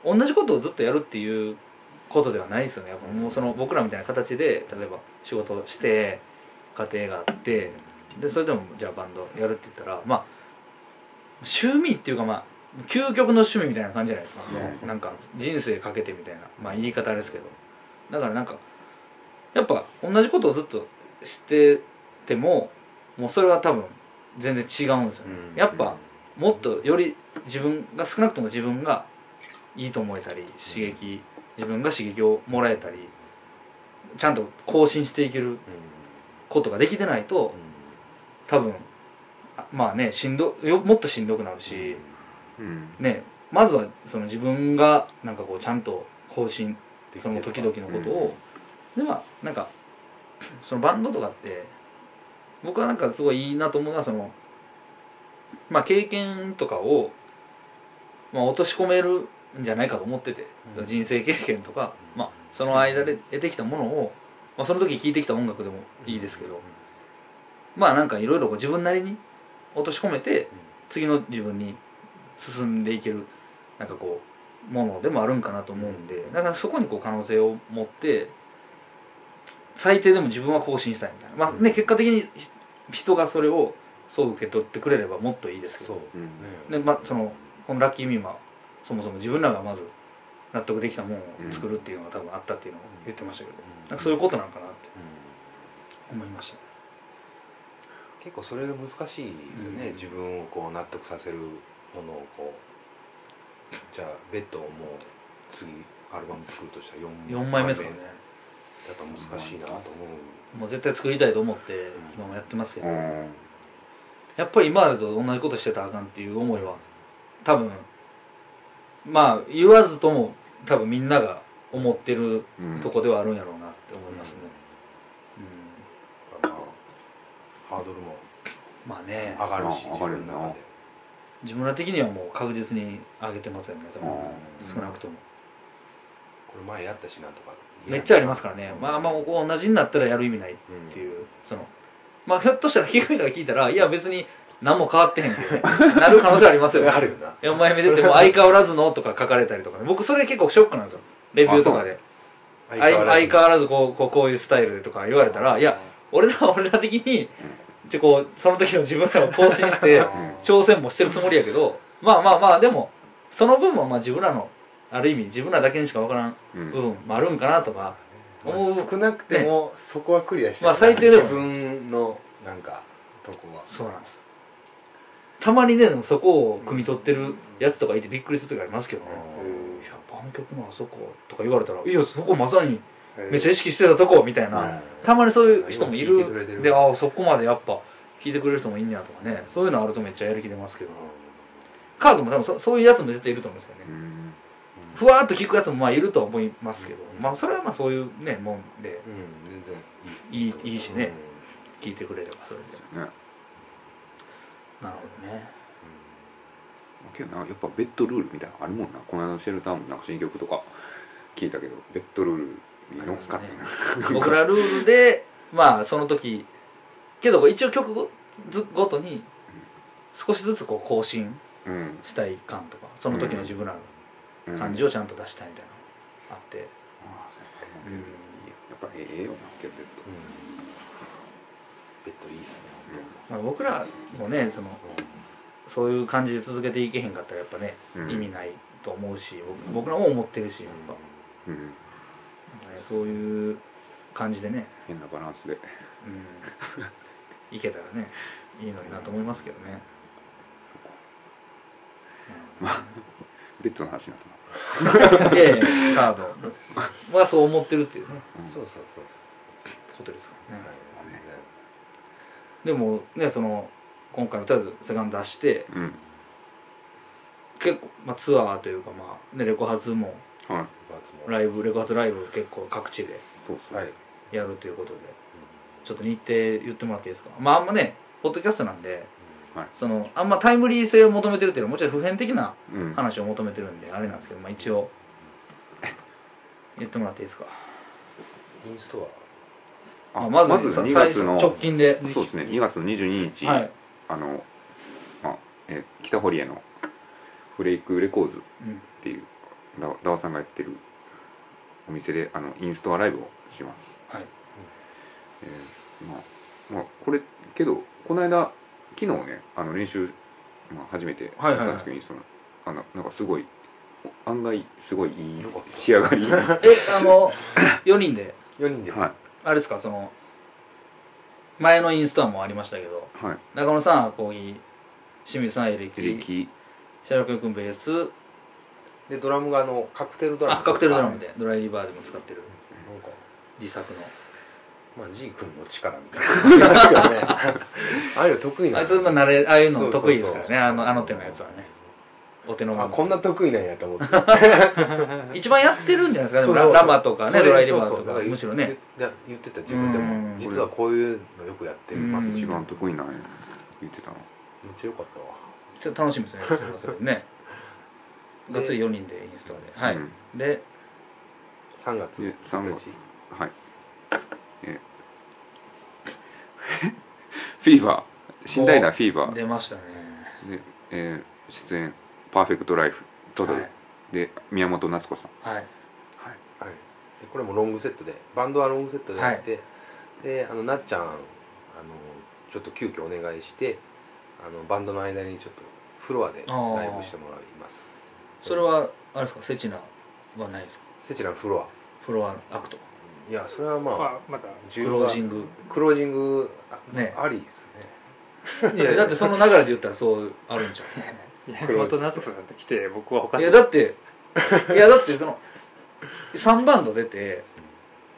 A: 同じことをずっとやるっていうことではないですよね。やっぱもうその僕らみたいな形で例えば仕事をして家庭があってでそれでもじゃあバンドやるって言ったらまあ趣味っていうかまあ究極の趣味みたいな感じじゃないですか。なんか人生かけてみたいな。まあ言い方ですけど。だからなんかやっぱ同じことをずっとしててももうそれは多分全然違うんですよね、
B: うん。
A: やっぱもっとより自分が少なくとも自分がいいと思えたり刺激自分が刺激をもらえたりちゃんと更新していけることができてないと多分あまあねしんどよもっとしんどくなるし、
C: うん
A: ねまずはその自分がなんかこうちゃんと更新その時々のことを、でまあなんかそのバンドとかって僕はなんかすごいいいなと思うのはそのまあ経験とかを、まあ、落とし込めるんじゃないかと思ってて、その人生経験とか、まあ、その間で得てきたものを、まあ、その時聴いてきた音楽でもいいですけど、まあなんかいろいろ自分なりに落とし込めて次の自分に進んでいけるなんかこうものでもあるんかなと思うんでだからそこにこう可能性を持って最低でも自分は更新したいみたいな。まあね結果的にひ人がそれをそう受け取ってくれればもっといいですけ
B: そう
A: ど
C: うん
A: で、まあ、そのこのラッキーミーはそもそも自分らがまず納得できたものを作るっていうのが多分あったっていうのを言ってましたけど、なんかそういうことなんかなって思いました。
B: 結構それが難しいですよね、
A: うん。
B: 自分をこう納得させるものをこうじゃあベッドをもう次アルバム作るとしたら 4,
A: 4枚目ですからね。
B: やっぱ難しいなと思う。
A: もう絶対作りたいと思って今もやってますけど、
C: うん。
A: やっぱり今までと同じことしてたらあかんっていう思いは多分まあ言わずとも多分みんなが思ってる
C: うん
A: とこではあるんやろうなって思いますね、
B: まあハードルも
A: うんまあね。
B: 上がるし
C: あ上がるよな。
B: 自分の中で
A: 自分ら的にはもう確実に上げてますよねその
C: うん。
A: 少なくとも。
B: これ前やったしなとか
A: めっちゃありますからね。まあまあ同じになったらやる意味ないっていうその。まあひょっとしたら聞く人が聞いたらいや別に何も変わってへんっていうね。なる可能性ありますよね。
B: あるよな。
A: お前見てても相変わらずのとか書かれたりとかね。僕それ結構ショックなんですよ。レビューとかで。相相変わらずこうこうこういうスタイルでとか言われたらいや俺らは俺ら的にちょこうその時の自分らを更新して挑戦もしてるつもりやけどまあまあまあでもその分もまあ自分らのある意味自分らだけにしか分からん
C: うん。
A: 部分もあるんかなとか
B: まあ
A: 思う。
B: 少なくてもそこはクリアして
A: まあ最低でも
B: 自分のなんかとこは。
A: そうなんですたまにねそこを汲み取ってるやつとかいてびっくりする時ありますけどね「いや番曲のあそこ」とか言われたら「いやそこまさにめっちゃ意識してたとこ」みたいな、
B: うん。
A: たまにそういう人もい
B: る。
A: る。でああそこまでやっぱ聞いてくれる人もいんねやとかね。そういうのあるとめっちゃやる気出ますけど。カードも多分そそういうやつも絶対いると思うんですよね、
C: うん。
A: ふわーっと聞くやつもまあいるとは思いますけど、まあそれはまあそういうねもんで。いい。いいしね。聞いてくれればそれで。
C: ね。
A: なるほどね。
C: けどなやっぱベッドルールみたいなのあるもんな。この間のシェルターもなんか新曲とか聞いたけどベッドルールに乗っか。ってな、
A: 僕らルールでまあその時けど一応曲ごずごとに少しずつこう更新
C: うん
A: したい感とかその時の自分らの感じ
C: を、
A: をちゃんと出したいみたいなのあって、
C: ああそうややっぱええよなけどベッド
B: ベッドいいっすね
A: まあ、僕らもねそのそういう感じで続けていけへんかったらやっぱね、
C: うん。
A: 意味ないと思うし僕僕らも思ってるしやっぱ、
C: うん
A: そういう感じでね、
C: 変なバランスで。
A: うん、いけたらねいいのになと思いますけどね、
C: ベッドの話になったな。
A: うん、いやいやカード。はそう思ってるっていうね。
B: そうそうそう
A: ことですからね、
B: そう
A: でもねその今回のとりあえずセカンド出して
C: うん。
A: 結構、まあ、ツアーというかまあ、ね、レコ発も
C: はい。
A: ライブレコ発ライブ結構各地でやるということで。ちょっと日程言ってもらっていいですか？まああんまねポッドキャストなんで
C: はい。
A: そのあんまタイムリー性を求めてるっていうのはもちろん普遍的な
C: うん。
A: 話を求めてるんであれなんですけど、まあ、一応言ってもらっていいですか？
B: インスト
A: あまずさ
C: 2月の
A: 直近で。
C: そうですね2月の22日、
A: はい、
C: あの、まあえー北堀江のフレイクレコーズっ
A: うん
C: ていうダダワさんがやってるお店であのインストアライブをします、
A: はい。
C: えーまあまあこれけどこの間昨日ねあの練習、まあ、初めてやったんですけど、インストのあのなんかすごい案外すごいいい
B: よかった。
C: 仕上がり。
A: えあの4人で
B: ？4人で。
C: はい。
A: あれですかその前のインストアもありましたけど
C: はい。
A: 中野さんはコーヒー清水さんエレキ
C: エレキ。
A: 白く君ベース
B: でドラムがあのカクテルドラム
A: あカクテルドラム。でドライリバーでも使ってる。
B: なんか。
A: 自作の。
B: まあ G 君の力みたいな感じですけどね。ああいうの得意な
A: あいつまあ慣れああいうの得意ですからね。あのあの手のやつはね。お手の
B: あ
A: 物
B: こんな得意なんやと思って。
A: 一番やってるんじゃないですか？ララマとかねドライリバーとか。むしろね。
B: 言言ってた自分で
A: うん。
B: も実はこういうのよくやってます。
A: うん。
C: 一番得意なんや。言ってたの。
B: めっちゃよかったわ。
A: ちょっと楽しみですね。それはそれでねがっつり4人でインストアで。はい、
C: うん
A: で
B: 3月。
C: で3月。はい。え。ー フィーバー。新大なフィーバー。
A: 出ましたね。
C: で、えー出演。パーフェクトライフ。トドル、
A: はい。
C: で宮本夏子さん。
A: はい。
C: はい。
B: はい、でこれもロングセットで。バンドはロングセットでやって、であのなっちゃんあのちょっと急遽お願いしてあのバンドの間にちょっとフロアでライブしてもらいます
A: それはあれですか？セチナはないですか？
B: セチラのフロア？
A: フロアアクト。
B: いやそれはまあ、
D: まあまた
A: クロージング。
B: クロージングあ,、
A: ね。
B: ありですね。
A: いやだってその流れで言ったらそうあるんじゃ
D: 山本 夏子さんと来て僕はおかしい。
A: やだっていやだってその3バンド出て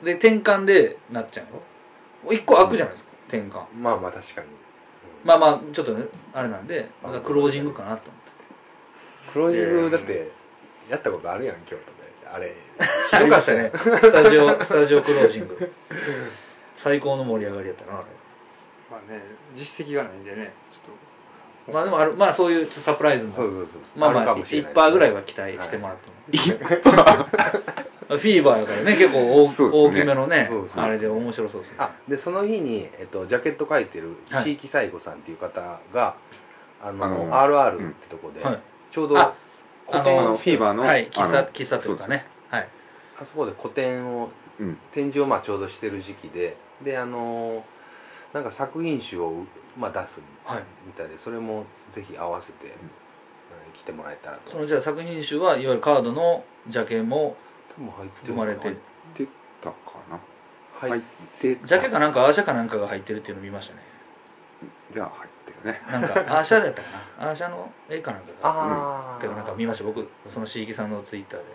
A: で転換でなっちゃうの？一個開くじゃないですか転換。
B: まあまあ確かに。
A: まあまあちょっとねあれなんでだからクロージングかなと
B: クロージングだってやったことあるやん京都で。あれ
A: ありましたね。スタジオスタジオクロージング。最高の盛り上がりやったなあれ。
D: まあね実績がないんでねちょっ
A: まあでもあるまあそういうサプライズも
B: そうそうそうそう。
A: まあまあ
B: るかもしれない
A: 1%ぐらいは期待してもらっても、フィーバーやからね結構大,、大きめのね
B: そうそうそう。
A: あれで面白そうですね。
B: あでその日に、えっと、ジャケット描いてる
A: はい。
B: 椎木西郷さんっていう方が、あの
C: あの
B: RR ってとこで、
A: はい
B: ちょうど
A: あ
B: 個
A: あ
C: のフィーバーの
A: はい喫茶喫茶というかね。はい。
B: あそこで個展を
C: うん。
B: 展示をまあちょうどしてる時期でであのなんか作品集を、まあ、出す
A: はい
B: みたいでそれもぜひ合わせて、うん。来てもらえたらと。
A: そのじゃあ作品集はいわゆるカードのジャケも
B: 多分入って
A: 生まれて
C: 入ってたかな。
B: はい、
C: 入ってた。
A: ジャケかなんかアーシャかなんかが入ってるっていうのを見ましたね。
C: じゃあ入ね。
A: なんかアーシャだったかな。アーシャの絵かなんかが
B: ああ
A: てかなんか見ました僕。その椎木さんのツイッターで。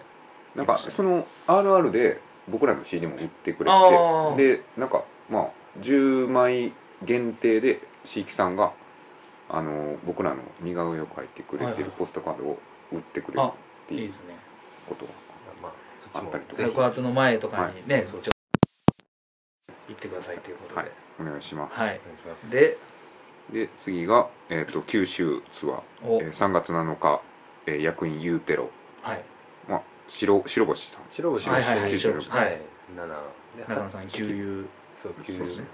C: なんかその RR で僕らの CD も売ってくれてでなんかまあ10枚限定で椎木さんがあの僕らの似顔絵を描いてくれてるポストカードを売ってくれるっていう
A: いいですね。
C: ことが
B: まあそっちも
C: あったりとか。
B: ぜひ。
A: 6月の前とかにね、
B: はい。
A: ちょっと行ってくださいということ
C: はい。
A: で
C: お願いします、
A: はい、
B: お願いします。
A: で
C: で次が、えー、と九州ツアー、
A: お、
C: えー3月7日、えー役員ユーテロ、
A: はい。
C: まあ、白白星さん。
B: 白星
A: はいはいはい
B: 九州
A: 白星。
B: はい。
A: はい。
B: 七。で
A: 中野さん
B: 九州
C: そうですね。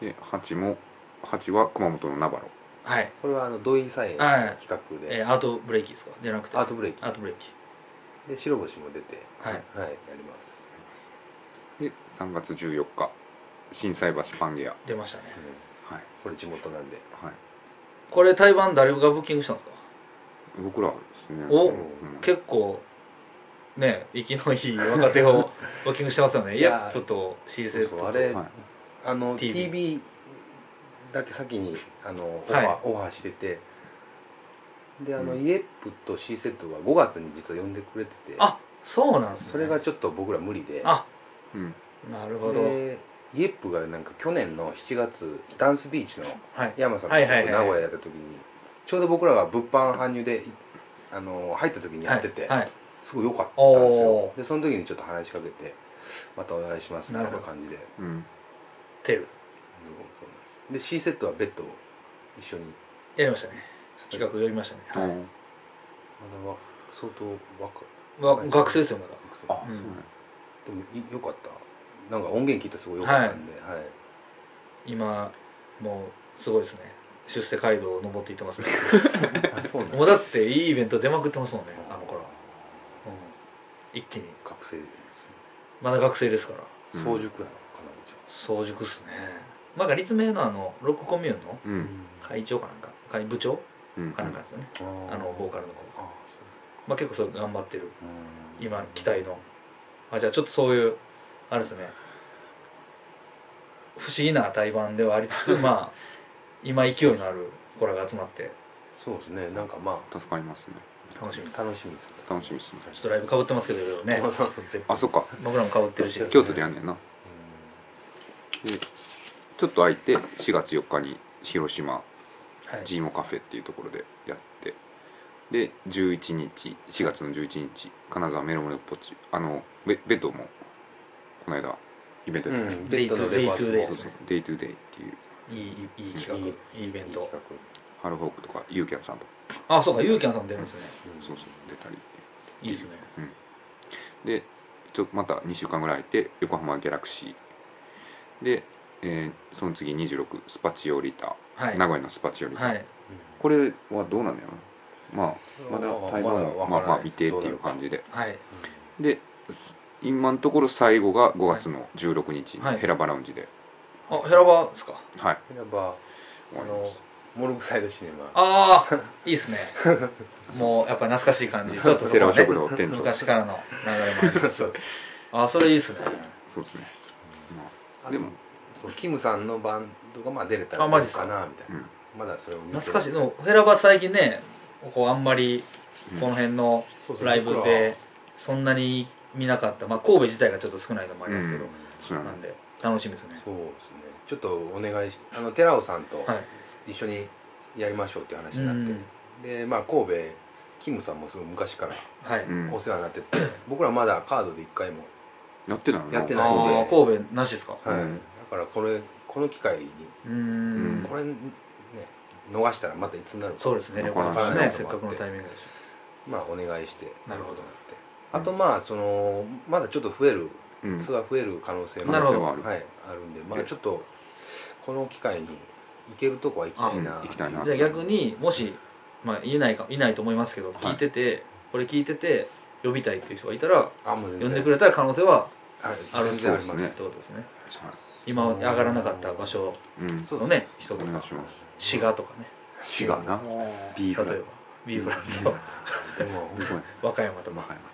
B: うん。
C: で8も8は熊本のナバロ。
A: はい、
B: これはあの土井サイエンスの
A: はい。
B: 企画で、
A: えーアートブレーキですか？じゃなくて。
B: アートブレーキ。
A: アートブレーキ。
B: で白星も出て。
A: はい。
B: はいやります、
C: で3月14日心斎橋パンゲア。
A: 出ましたね。
B: うん
C: はい、
B: これ地元なんで。
C: はい、
A: これ対バン誰がブッキングしたんですか？
C: 僕らはですね。
A: お
C: うん。
A: 結構ね息のいい若手を ブッキングしてますよね。イ
B: いや
A: ヤップと C セットと
B: そうそうあれ
C: はい。
B: あの
A: TV
B: TV, だけ先にあのオファー,、
A: はい
B: オファーしてて。であの、
C: うん。
B: イエップと C セットは5月に実は呼んでくれてて。
A: あそうなんですね。
B: それがちょっと僕ら無理で。
A: あ
C: うん。
A: なるほど。
B: でイエップがなんか去年の7月ダンスビーチの
A: はい。
B: 山さんの名古屋やった時にちょうど僕らが物販搬入でいあの入った時にやってて、すごい良かったんですよ。でその時にちょっと話しかけてまたお願いしますみたいな
A: なるほど
B: 感じで
C: うん
A: テル
B: で C セットはベッドを一緒に。
A: やりましたね。企画やりましたね、はい。
C: うん
B: まだわ相当若
A: 学生ですよまだ。
C: あ、
A: うん。
C: そうね
B: でもい良かったなんか音源聞いたらすごい良かったんで、はい。
A: 今もうすごいですね。出世街道を登っていってますね。
B: あそうなんだ。
A: もうだっていいイベント出まくってますもんねあの頃、うん、一気に。
B: 学生です
A: まだ学生ですから。
C: うん。
B: 早熟やなかなり
A: 早熟っすね。なんか立命のあのロックコミューンの会長かなんか会部長
C: うん。
A: かなんかですよね、
B: あ
A: あのボーカルの子。
B: あ
A: まあ結構そう頑張ってる。
B: そう
A: 今期待の。あじゃあちょっとそういうあれですね。不思議な対バンではありつつ まあ今勢いのある子らが集まって。
B: そうですね。なんかま
C: 助かりますね。
A: 楽しみ。
B: あ楽しみですね。
C: 楽しみですね。
A: ちょっとライブかぶってますけどいろいろね。
C: あそっか。
A: 僕らもかぶってるし。
C: 京都でやんねんな。でちょっと空いて4月4日に広島
A: はい。
C: ジーモカフェっていうところでやって。で11日4月の11日金沢メロメロポッチあのベベッドもこの間イベントやってた、
B: うん。ベッドのレパートリー
A: デイ。トゥデイ。
C: そうそうデイトゥデイっていう。
A: いいいい企画。いいイベント。
C: ハローホークとかユーキャンさんとか。
A: あそうかユーキャンさんも出るんですね。
C: そうそう。出たり。
A: いいですね。
C: でちょまた2週間ぐらい空いて横浜ギャラクシー。で、えーその次26スパチオリタ、
A: はい。
C: 名古屋のスパチオリタ、
A: はい。
C: これはどうなんだよな。まあまだ台湾
B: まだ
C: もまあまあ見てっていう感じで。
A: はい。
C: で今のところ最後が5月の16日
A: はい。
C: にヘラバラウンジで。
A: あヘラバですか？
C: はい。
B: やっぱ
C: 終わります。
B: モルグサイドシネマ。
A: ああいいですね。もうやっぱ懐かしい感じ。ちょっと
C: 寺尾食
A: ね
C: 堂店長
A: 昔からの流れもありつつ あそれいいですね。
C: そうですね。まあ
B: でも。そうキムさんのバンドがまあ出れたら
A: あマジっすか？
B: なみたいな、
C: うん。
B: まだそれを
A: 懐かしい。でもヘラバ最近ねこうあんまりこの辺のライブでそんなに見なかった、まあ、神戸自体がちょっと少ないのもありますけど、
C: そうやな。
A: なんで楽しみですね。
B: そうですね。ちょっとお願いしあの寺尾さんと
A: はい。
B: 一緒にやりましょうっていう話になって、でまあ神戸キムさんもすごい昔から
A: はい、
C: うん。
B: お世話になってて、僕らまだカードで一回も、
C: やってないの
B: やって
A: あ
B: ないんで。
A: あ神戸なしですか？
B: はい。
C: うん。
B: だからこれこの機会に
A: うーん。
C: うん
B: これね逃したらまたいつになるか。
A: そうですね。
C: な
A: ね。せっかくのタイミングでし
B: まあお願いして。
A: なるほど
B: あとまあそのまだちょっと増える
C: うん。
B: ツアー増える可能性も
A: なるほど
B: はいあるんでまあちょっとこの機会に行けるとこは行きたいな。
C: きたいな。
A: ょじゃあ逆にもし、まあ、言えないかいないと思いますけど、聞いててこれ聞いてて呼びたいっていう人がいたら
B: あもう
A: 呼んでくれたら可能性は
B: はい
A: あるん
B: 全然あります
A: ってことですね。
C: します。
A: 今上がらなかった場所
C: うん
B: そう
A: のね人
C: お
A: とか
C: 願いします。
A: 滋賀とかね。
C: 滋賀な。ビーフライ
A: 例えばビーフラン。ド
B: でも
C: どこや
A: 和歌山と
C: 和
A: か
C: 歌山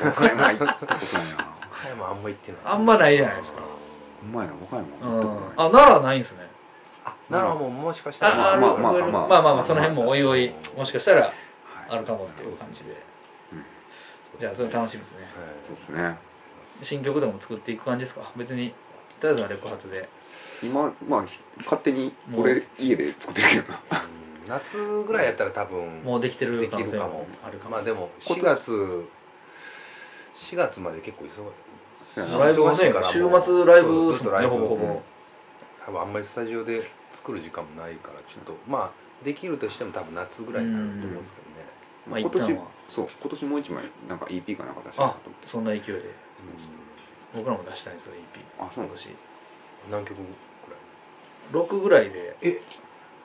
C: 岡山行ったことないな。
B: 岡山あんま行ってない。
A: あんまないじゃないですか。
C: うまいな岡山行ったことない。
A: あ奈良ないんですね。
B: 奈良ももしかしたら。
C: まあまあ
A: まあまあ
C: まあ、
A: まあまあ、その辺もおいおいもしかしたらあるかもっていう感じで、
C: はい、
A: じゃあそれ楽しみですね、
B: はい、
C: そうですね。
A: 新曲でも作っていく感じですか？別にとりあえずはレコ発で。
C: 今まあ勝手にこれ家で作ってるけどな。
B: 夏ぐらいやったら多分
A: もうできてる可能性もあるかも。
B: まあでも4月4月まで結構忙しい。
A: ライブもね
B: 忙しいからもう。
A: 週末ライブ
B: とライブ
A: ほぼほぼ。
C: うん。
B: 多分あんまりスタジオで作る時間もないからちょっとまあできるとしても多分夏ぐらいになると思うんですけどね。
A: まあ
C: 今年そう今年もう一枚なんか EP かなんか出したいな
A: あ
C: と思って
A: そんな勢いで。僕らも出したいんですよ EP
C: あそう
A: 今年。
B: 何曲く
A: 6ぐらい？で
B: らいえ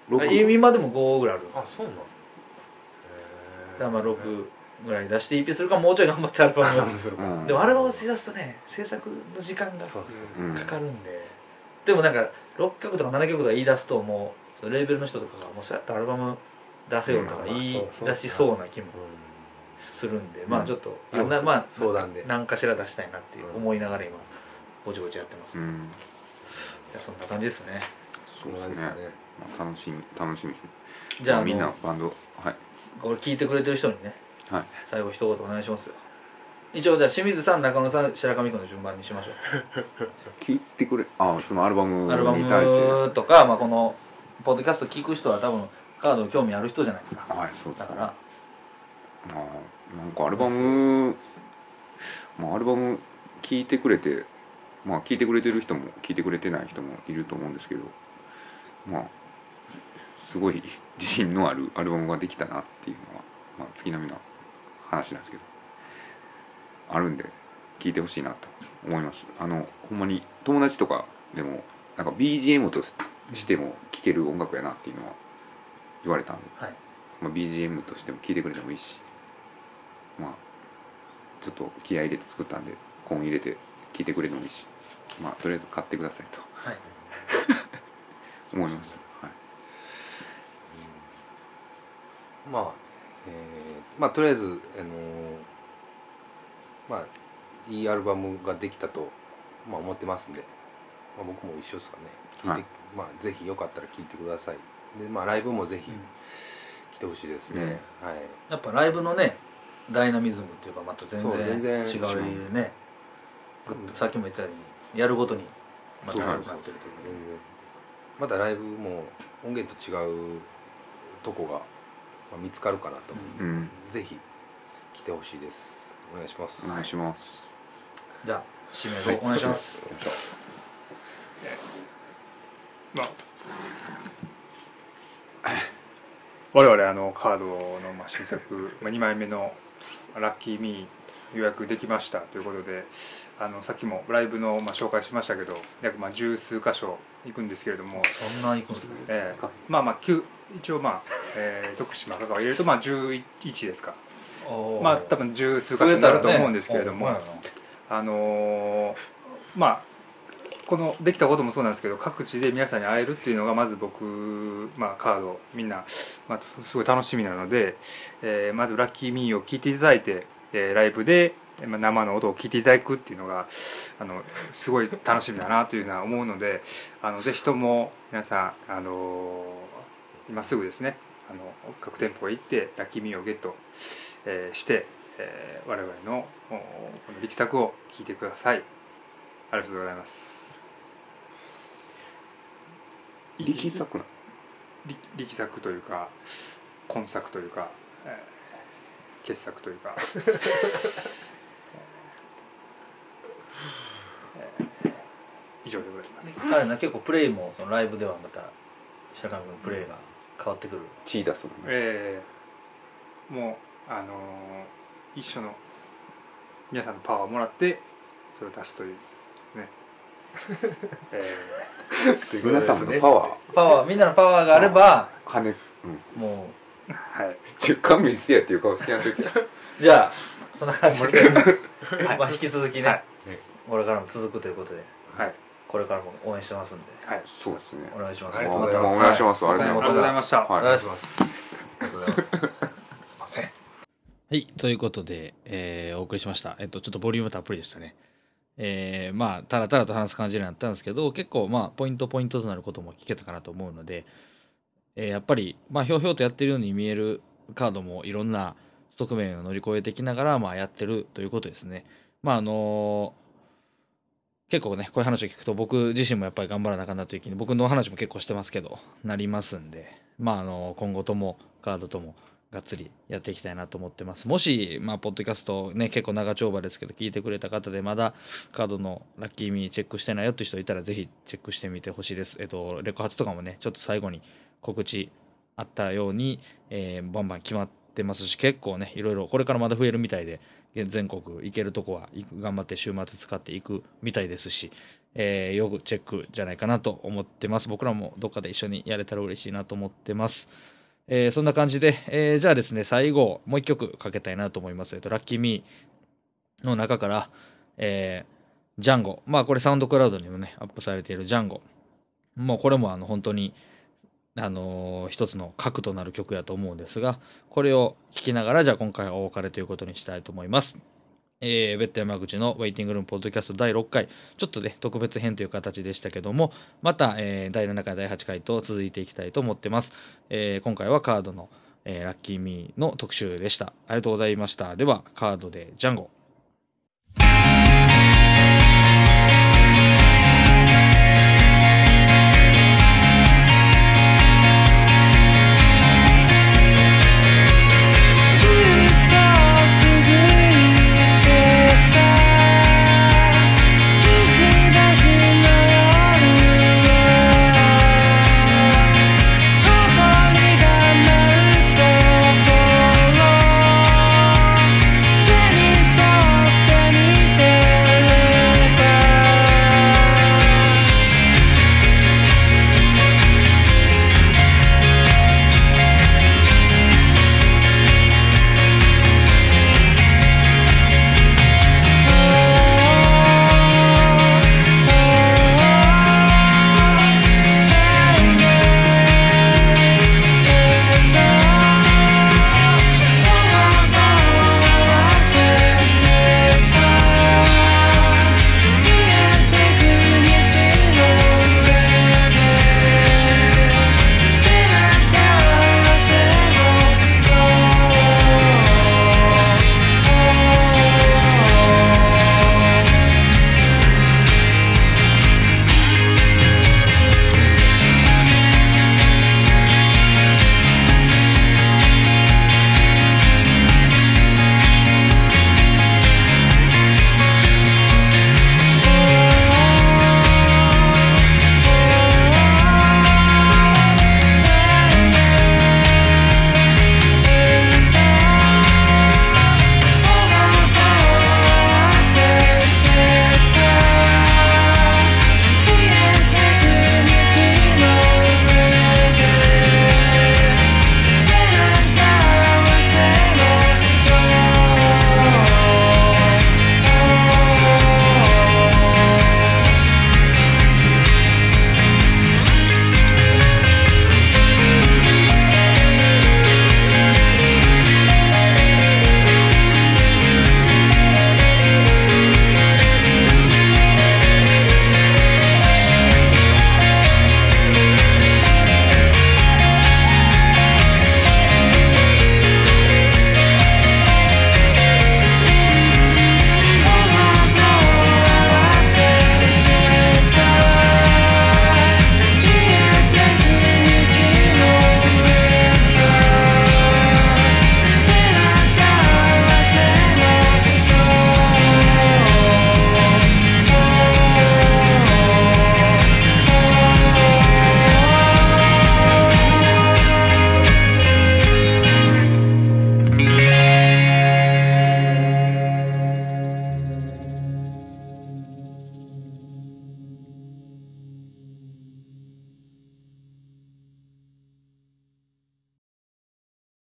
C: 六
A: あ今でも5ぐらいあるんですよ。
B: あそうなの
A: だ。からまあ6ぐらい出して EP するかもうちょい頑張ってアルバム。
B: するか
C: う。ん。
A: でもアルバムしだすとね制作の時間がかかるんで。でもなんか6曲とか7曲とか言い出すともうレーベルの人とかがもうそうやってアルバム出せよとか言い出しそうな気もするんでまあちょっとあんなまあ
B: 相談で。
A: 何かしら出したいなっていう思いながら今ぼちぼちやってます、い
C: うん。
A: やそんな感じですね。
B: そうなんですよね。
C: まあ楽しみ楽しみですね。
A: じゃあ
C: まみんなバンドはい。
A: これ聞いてくれてる人にね
C: はい。
A: 最後一言お願いします。よ一応じゃあ清水さん中野さん白上君の順番にしましょ
C: 聞いてくれ。あそのアルバム
A: うアルバ
C: に対して。
A: ムとか、まあ、このポッドキャスト聞く人は多分カード興味ある人じゃないですか。
C: はいそう
A: だから。
C: まあなんかアルバムまあアルバム聴いてくれてまあ聴いてくれてる人も聴いてくれてない人もいると思うんですけどまあすごい自信のあるアルバムができたなっていうのは、まあ、月並みな話なんですけどあるんで聴いてほしいなと思います。あのほんまに友達とかでもなんか BGM としても聴ける音楽やなっていうのは言われたんで
A: はい。
C: まあ、BGM としても聴いてくれてもいいしまあちょっと気合い入れて作ったんでコン入れて聴いてくれてもいいしまあとりあえず買ってくださいと。
A: はい。
C: 思います、はい、
B: まあ、えーまあとりあえず、あのーまあいいアルバムができたと、まあ、思ってますんで、まあ、僕も一緒ですかね。聞いて、
C: はい。
B: まあぜひよかったら聞いてください。でまあライブもぜひ来てほしいですね、
C: うん
B: はい。
A: やっぱライブのねダイナミズムっていうかまた全
B: そう全然
A: 然違うね。さっきも言ったようにやるごとにまた
C: そう
A: 良くなってるという。
B: またライブも音源と違うとこが、まあ、見つかるかなと。思う、
C: うん。
B: ぜひ来てほしいです。お願いします。
C: お願いします。
A: じゃあ指名をお願いします、
D: まあ我々あのカードのまあ新作、まあ、2 枚目の「ラッキーミー」予約できましたということであのさっきもライブのまあ紹介しましたけど約まあ十数箇所行くんですけれども、
A: そんな行くんですね。
D: ええ。まあまあ9一応まあ、えー徳島香川入れるとまあ11ですか。まあ多分十数箇所になると思うんですけれども、
A: ね
D: あのーまあこのできたこともそうなんですけど各地で皆さんに会えるっていうのがまず僕、まあ、カードみんな、まあ、すごい楽しみなので、えーまず「ラッキーミー」を聴いていただいて、えーライブで、生の音を聞いていただくっていうのがあのすごい楽しみだなというのは思うのであのぜひとも皆さん、あのー今すぐですね。あの各店舗へ行ってラッキーミーをゲット、えーして、えー我々のおこの力作を聞いてください。ありがとうございます。
C: 力作な
D: 力力作というか今作というか、えー傑作というか。えー以上でございます。
A: 彼な結構プレイもそのライブではまた白上君のプレイが変わってくる。
C: 血出すのね。
D: えーもうあのー一緒の皆さんのパワーをもらってそれを出すというね。え
C: 皆さんのパワー。
A: パワーみんなのパワーがあれば
C: 金。うん。
A: も
D: ーはい。
C: 勘弁してやっていう顔してやんといて。
A: う じゃあそんな感じで、
D: はい。
A: まあ引き続きね、
D: はい。
A: これからも続くということで。
D: はい
A: これからも応援してますんで。
D: はい。
C: そうですね。
A: お願いします。
B: ありがとうございます。
C: お願いします。ありがとう
D: ありがとう
C: ございま
D: ございました、
C: すはい。
A: お願いします。
B: ありがとうございます。す。いません。
A: はい、ということで、えーお送りしました。えっと、ちょっとボリュームたっぷりでしたね。えーまあ、たらたらと話す感じになったんですけど、結構、まあ、ポイントポイントとなることも聞けたかなと思うので、えーやっぱり、まあ、ひょうひょうとやってるように見えるカードもいろんな側面を乗り越えてきながら、まあ、やってるということですね。まあ、あのー結構ね、こういう話を聞くと、僕自身もやっぱり頑張らなあかんなという気に、僕の話も結構してますけど、なりますんで、まあ、あの今後とも、カードとも、がっつりやっていきたいなと思ってます。もし、まあ、ポッドキャストね、結構長丁場ですけど、聞いてくれた方で、まだカードのラッキーミーチェックしてないよって人いたら、ぜひチェックしてみてほしいです。えっと、レコ発とかもね、ちょっと最後に告知あったように、えーバンバン決まってますし、結構ね、いろいろ、これからまだ増えるみたいで、全国行けるとこは頑張って週末使っていくみたいですし、えーよくチェックじゃないかなと思ってます。僕らもどっかで一緒にやれたら嬉しいなと思ってます。えーそんな感じで、えーじゃあですね、最後、もう一曲かけたいなと思います。えっと、ラッキーミーの中から、えージャンゴ。まあ、これサウンドクラウドにもね、アップされているジャンゴ。もうこれもあの本当に、あのー一つの核となる曲やと思うんですが、これを聴きながら、じゃあ今回はお別れということにしたいと思います。えー、ベッド山口のウェイティングルームポッドキャスト第6回、ちょっとね、特別編という形でしたけども、また、えー第7回、第8回と続いていきたいと思ってます。えー今回はカードの、えーラッキーミーの特集でした。ありがとうございました。では、カードでジャンゴ。